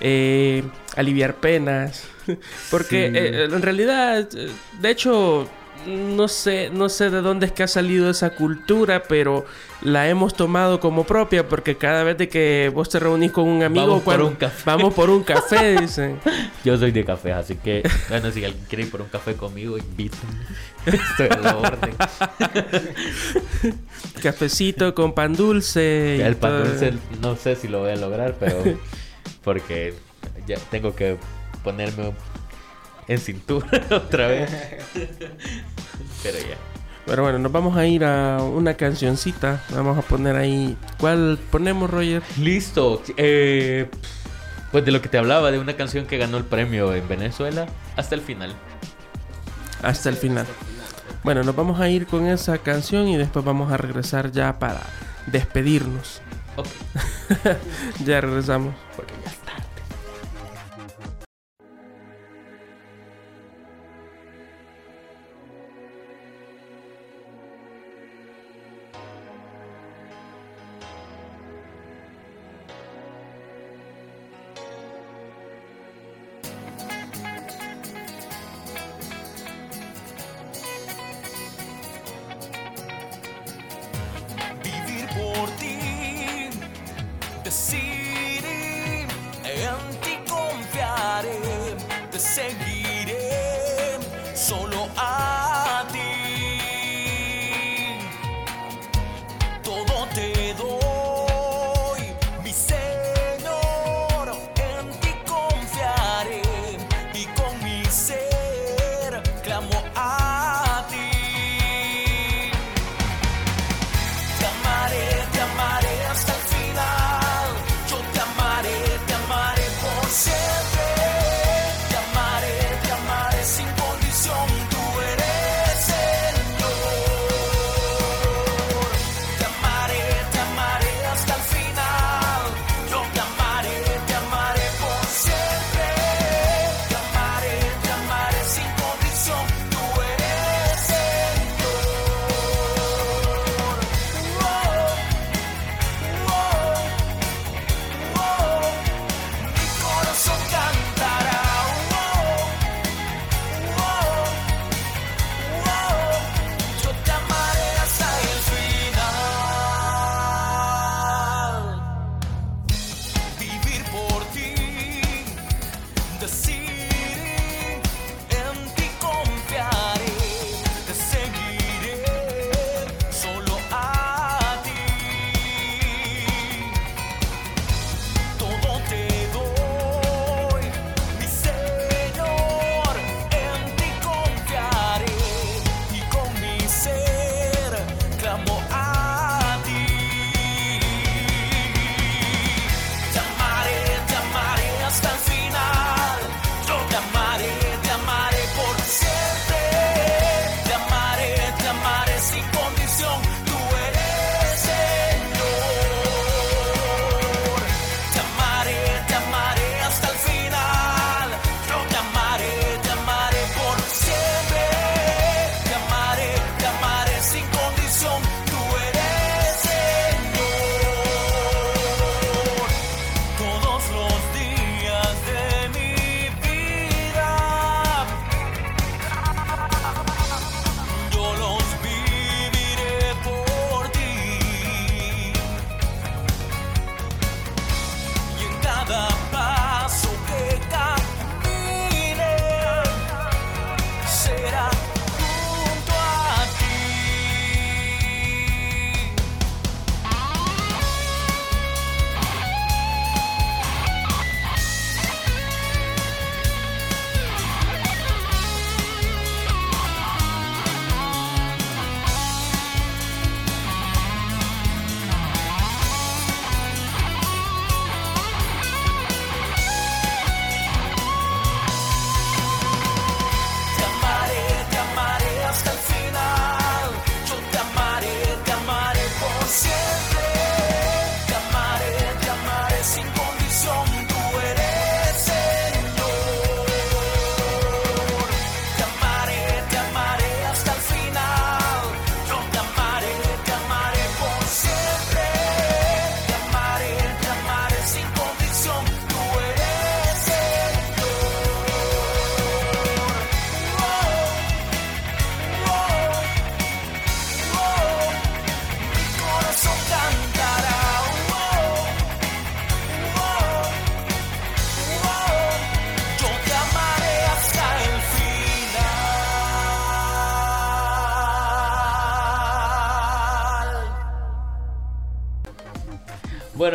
eh, aliviar penas. Porque Sí. eh, en realidad, eh, de hecho, no sé, no sé de dónde es que ha salido esa cultura, pero la hemos tomado como propia porque cada vez de que vos te reunís con un amigo, Vamos por un café. vamos por un café, dicen. Yo soy de café, así que, bueno, si alguien quiere ir por un café conmigo, invítenme. Estoy a la orden. Cafecito con pan dulce. El pan todo. dulce no sé si lo voy a lograr, pero porque ya tengo que ponerme en cintura otra vez. Pero ya. Pero bueno, nos vamos a ir a una cancioncita. Vamos a poner ahí. ¿Cuál ponemos, Roger? Listo. Eh, pues de lo que te hablaba, de una canción que ganó el premio en Venezuela hasta el final. Hasta el final. Bueno, nos vamos a ir con esa canción y después vamos a regresar ya para despedirnos. Ok, Ya regresamos. porque ya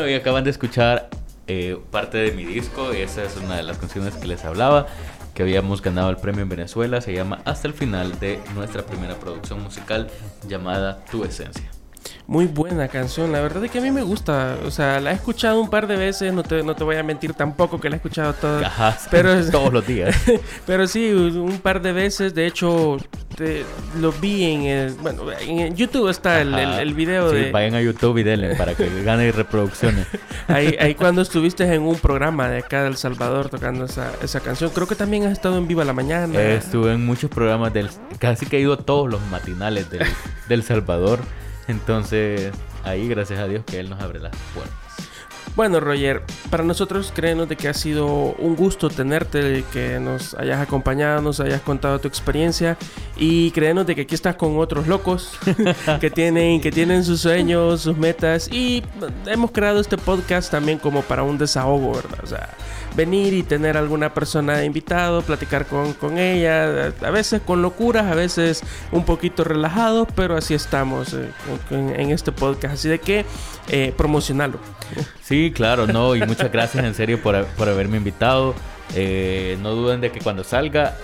Y acaban de escuchar eh, parte de mi disco. Y esa es una de las canciones que les hablaba. Que habíamos ganado el premio en Venezuela. Se llama Hasta el final de nuestra primera producción musical llamada Tu Esencia. Muy buena canción, la verdad es que a mí me gusta. O sea, la he escuchado un par de veces, no te, no te voy a mentir tampoco que la he escuchado todo, Ajá, pero todos los días. pero sí, un par de veces. De hecho, te- lo vi en el. Bueno, en YouTube está el, el, el video Sí, de. Vayan a YouTube y denle para que gane reproducciones. Ahí, ahí cuando estuviste en un programa de acá de El Salvador tocando esa, esa canción. Creo que también has estado en Viva la Mañana. Eh, Estuve en muchos programas del... Casi que he ido a todos los matinales del, del Salvador. Entonces, ahí gracias a Dios que Él nos abre las puertas. Bueno, Roger, para nosotros créenos de que ha sido un gusto tenerte, que nos hayas acompañado, nos hayas contado tu experiencia y créenos de que aquí estás con otros locos que tienen, que tienen sus sueños, sus metas y hemos creado este podcast también como para un desahogo, ¿verdad? O sea, venir y tener alguna persona invitado, platicar con, con ella, a veces con locuras, a veces un poquito relajados, pero así estamos eh, en este podcast, así de que eh, promocionalo. Sí, claro, no, y muchas gracias en serio por, por haberme invitado. Eh, no duden de que cuando salga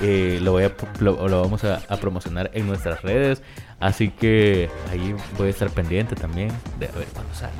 eh, lo, voy a, lo, vamos a, a promocionar en nuestras redes. Así que ahí voy a estar pendiente también de a ver cuándo sale.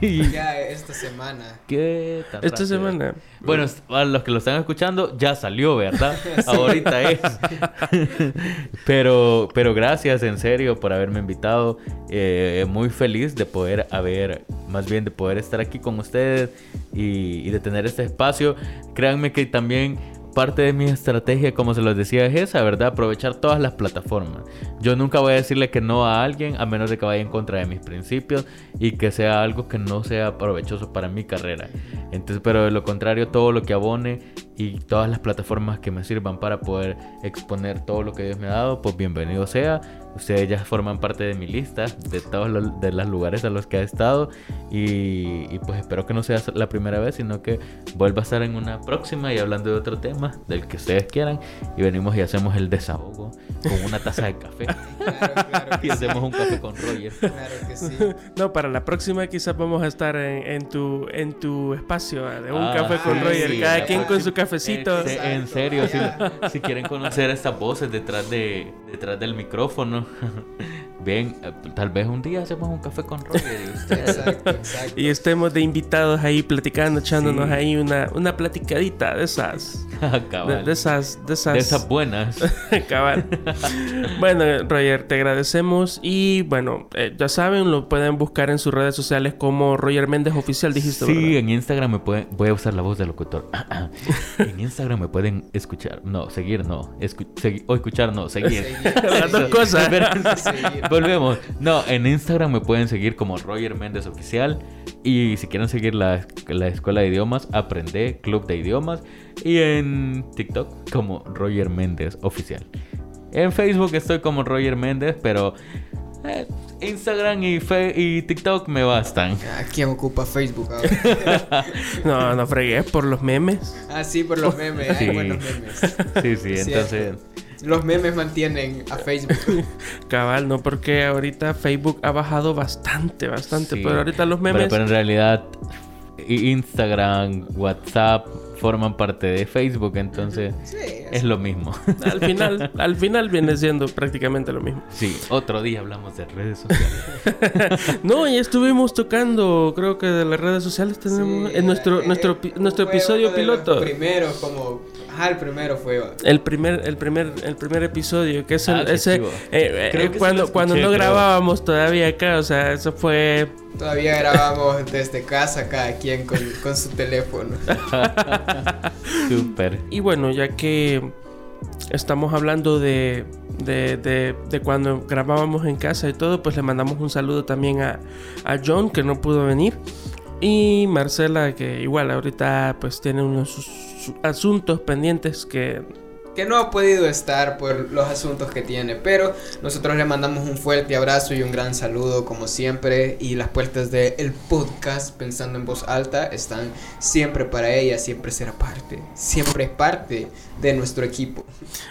Y- Ya esta semana. ¿Qué tan Esta rápido? semana. Bueno, a los que lo están escuchando, ya salió, ¿verdad? Ahorita es. pero, pero gracias en serio por haberme invitado. Eh, muy feliz de poder haber, más bien de poder estar aquí con ustedes y, y de tener este espacio. Créanme que también parte de mi estrategia, como se los decía, es esa, ¿verdad? Aprovechar todas las plataformas. Yo nunca voy a decirle que no a alguien a menos de que vaya en contra de mis principios y que sea algo que no sea provechoso para mi carrera. Entonces, pero de lo contrario, todo lo que abone y todas las plataformas que me sirvan para poder exponer todo lo que Dios me ha dado, pues bienvenido sea. Ustedes ya forman parte de mi lista de todos los de los lugares a los que he estado y, y pues espero que no sea la primera vez, sino que vuelva a estar en una próxima y hablando de otro tema del que ustedes quieran y venimos y hacemos el desahogo con una taza de café Claro, claro. y hacemos sí. un café con Roger. Claro que sí. No, para la próxima quizás vamos a estar en, en tu en tu espacio de un Ah, café con sí, Roger, sí, cada quien con próxima- su cafecito. En serio, si, si quieren conocer estas voces detrás de detrás del micrófono, bien, eh, tal vez un día hacemos un café con Roger y ustedes. Exacto, exacto. Y estemos de invitados ahí platicando, echándonos Sí. ahí una, una platicadita de esas. De, Cabal. de esas, de esas. De esas buenas. Cabal. bueno, Roger, te agradecemos. Y bueno, eh, ya saben, lo pueden buscar en sus redes sociales como Roger Méndez Oficial, dijiste, Sí, ¿verdad? en Instagram me pueden. Voy a usar la voz del locutor. en Instagram me pueden escuchar. No, seguir no. Escu- segui- o escuchar no, seguir. Las dos cosas. Seguir. Volvemos. No, en Instagram me pueden seguir como Roger Méndez Oficial. Y si quieren seguir la, la escuela de idiomas, Aprende Club de Idiomas. Y en TikTok como Roger Méndez Oficial. En Facebook estoy como Roger Méndez, pero eh, Instagram y, Fe- y TikTok me bastan. Ah, ¿Quién ocupa Facebook ahora? No, no fregues por los memes. Ah, sí, por los memes. Hay Sí. buenos memes. Sí, sí, Cierto. Los memes mantienen a Facebook. Cabal, no porque ahorita Facebook ha bajado bastante, bastante. sí. Pero ahorita los memes. Pero, en realidad, Instagram, WhatsApp forman parte de Facebook, entonces Sí, es lo mismo. Al final, al final viene siendo prácticamente lo mismo. Sí, otro día hablamos de redes sociales. No, y estuvimos tocando, creo que de las redes sociales tenemos Sí, en nuestro eh, nuestro eh, nuestro episodio piloto. Primero, como. Ajá, el primero fue. El primer, el primer, el primer episodio, que es el, Ah, ese, eh, eh, Creo que cuando, cuando escuché, no creo. grabábamos todavía acá, o sea, eso fue Todavía grabamos desde casa, cada quien con, con su teléfono. Súper. Y bueno, ya que estamos hablando de, de, de- de cuando grabábamos en casa y todo, pues le mandamos un saludo también a, a John, que no pudo venir. Y Marcela, que igual ahorita pues tiene unos sus- sus asuntos pendientes que... que no ha podido estar por los asuntos que tiene, pero nosotros le mandamos un fuerte abrazo y un gran saludo como siempre y las puertas del podcast pensando en voz alta están siempre para ella, siempre será parte, siempre es parte de nuestro equipo.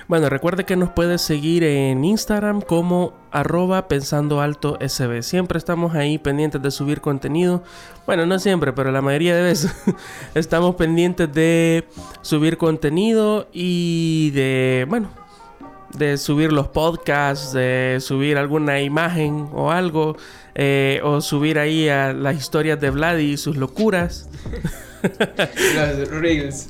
Bueno, recuerde que nos puedes seguir en Instagram como arroba pensando alto sb. Siempre estamos ahí pendientes de subir contenido. Bueno, no siempre, pero la mayoría de veces estamos pendientes de subir contenido y de, bueno, de subir los podcasts, de subir alguna imagen o algo, eh, o subir ahí a las historias de Vlad y sus locuras. Los reels.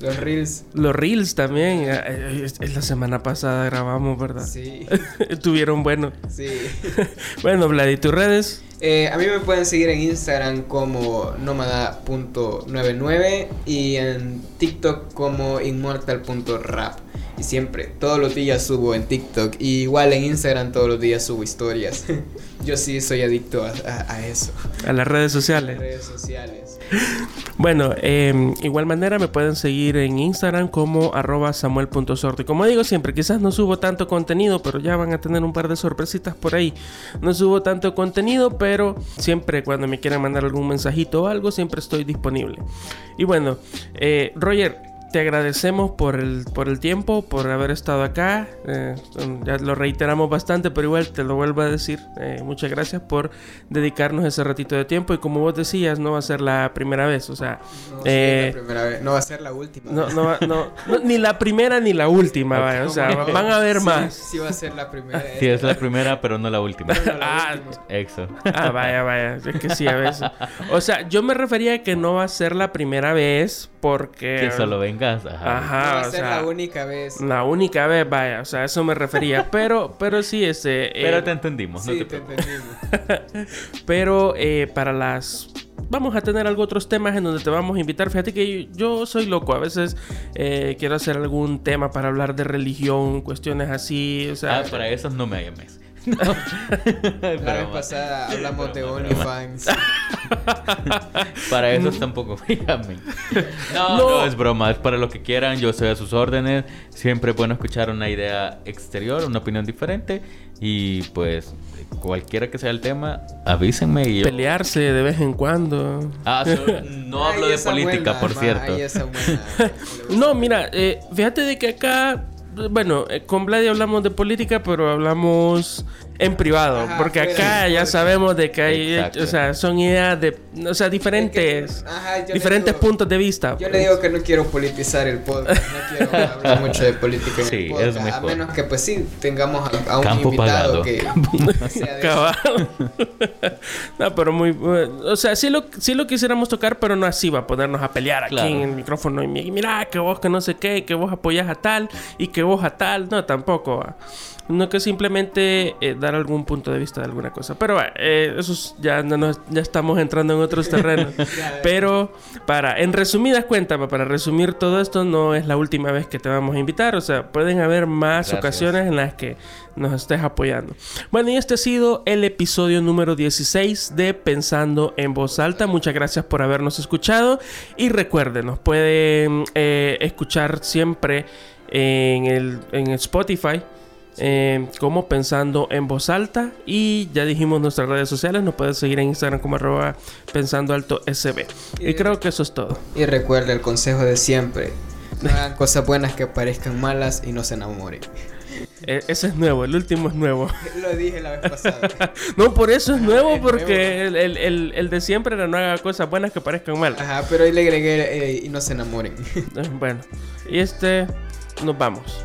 Los reels. Los reels también. eh, eh, la semana pasada grabamos, ¿verdad? Sí, Estuvieron buenos. sí. Bueno, Vlad, ¿y tus redes? Eh, a mí me pueden seguir en Instagram como nómada.99 y en TikTok como inmortal.rap. Y siempre, todos los días subo en TikTok. Y igual en Instagram todos los días subo historias. Yo sí soy adicto a, a- a eso. A las redes sociales. Redes sociales. Bueno, eh, igual manera me pueden seguir en Instagram como arroba samuel.sorte. Como digo siempre, quizás no subo tanto contenido, pero ya van a tener un par de sorpresitas por ahí. No subo tanto contenido, pero siempre cuando me quieran mandar algún mensajito o algo, siempre estoy disponible. Y bueno, eh, Roger, te agradecemos por el, por el tiempo, por haber estado acá. Eh, ya lo reiteramos bastante, pero igual te lo vuelvo a decir. Eh, muchas gracias por dedicarnos ese ratito de tiempo. Y como vos decías, no va a ser la primera vez. O sea, No, sí, eh, la primera vez. No va a ser la última. no, no, no- no, ni la primera ni la última. vaya. O sea, van a haber Sí, más. Sí, va a ser la primera. Sí, es la primera, pero no la última. No, la Ah, última. Exo. Ah, vaya, vaya. Es que sí, a veces. O sea, yo me refería a que no va a ser la primera vez porque... Que solo vengas. Ajá. Ajá. no va a o ser sea, la única vez. La única vez, vaya, o sea, a eso me refería. Pero, pero sí, este. Pero eh, te entendimos, no Sí, te te preocupes. entendimos. pero eh, para las. Vamos a tener algo otros temas en donde te vamos a invitar. Fíjate que yo soy loco. A veces eh, quiero hacer algún tema para hablar de religión, cuestiones así. O sea, Ah, para esos no me llames. No. La vez pasada hablamos de OnlyFans. Para esos tampoco me llamen. No, No. no, es broma, es para lo que quieran. Yo estoy a sus órdenes. Siempre es bueno escuchar una idea exterior, una opinión diferente. Y pues, cualquiera que sea el tema, avísenme y yo. pelearse de vez en cuando. Ah, so- no hablo de política, buena, por ma, cierto. No, mira, eh, fíjate de que acá, bueno, eh, con Vladi hablamos de política, pero hablamos en privado, Ajá, porque fuera acá ya sabemos de que hay, Exacto. o sea, son ideas de, o sea, diferentes, Ajá, yo le diferentes digo- puntos de vista. Yo pues. le digo que no quiero politizar el podcast, no quiero hablar mucho de política en Sí, el es podcast, a mejor. menos que pues sí tengamos a, a un Campo invitado pagado. que sea de Cabal. no, pero muy, o sea, sí lo, sí lo quisiéramos tocar, pero no así va a ponernos a pelear aquí Claro. en el micrófono y mi- mira que vos que no sé qué, que vos apoyas a tal y que vos a tal, no, tampoco. va. No que simplemente eh, dar algún punto de vista de alguna cosa. Pero eh, eso es- ya, no nos- ya estamos entrando en otros terrenos. Pero para, en resumidas cuentas, para resumir todo esto, no es la última vez que te vamos a invitar. O sea, pueden haber más Gracias. ocasiones en las que nos estés apoyando. Bueno, y este ha sido el episodio número 16 de Pensando en Voz Alta. Muchas gracias por habernos escuchado. Y recuerden, nos pueden eh, escuchar siempre en, el, en Spotify. Eh, como pensando en voz alta y ya dijimos nuestras redes sociales nos puedes seguir en Instagram como arroba pensando alto sb y creo que eso es todo Y recuerda el consejo de siempre. No hagan cosas buenas que parezcan malas y no se enamoren. E- ese es nuevo el último es nuevo Lo dije la vez pasada. No, por eso es nuevo, porque el, el- el- el de siempre era no haga cosas buenas que parezcan malas. Ajá, pero ahí le agregué eh, y no se enamoren. Bueno, y este, nos vamos.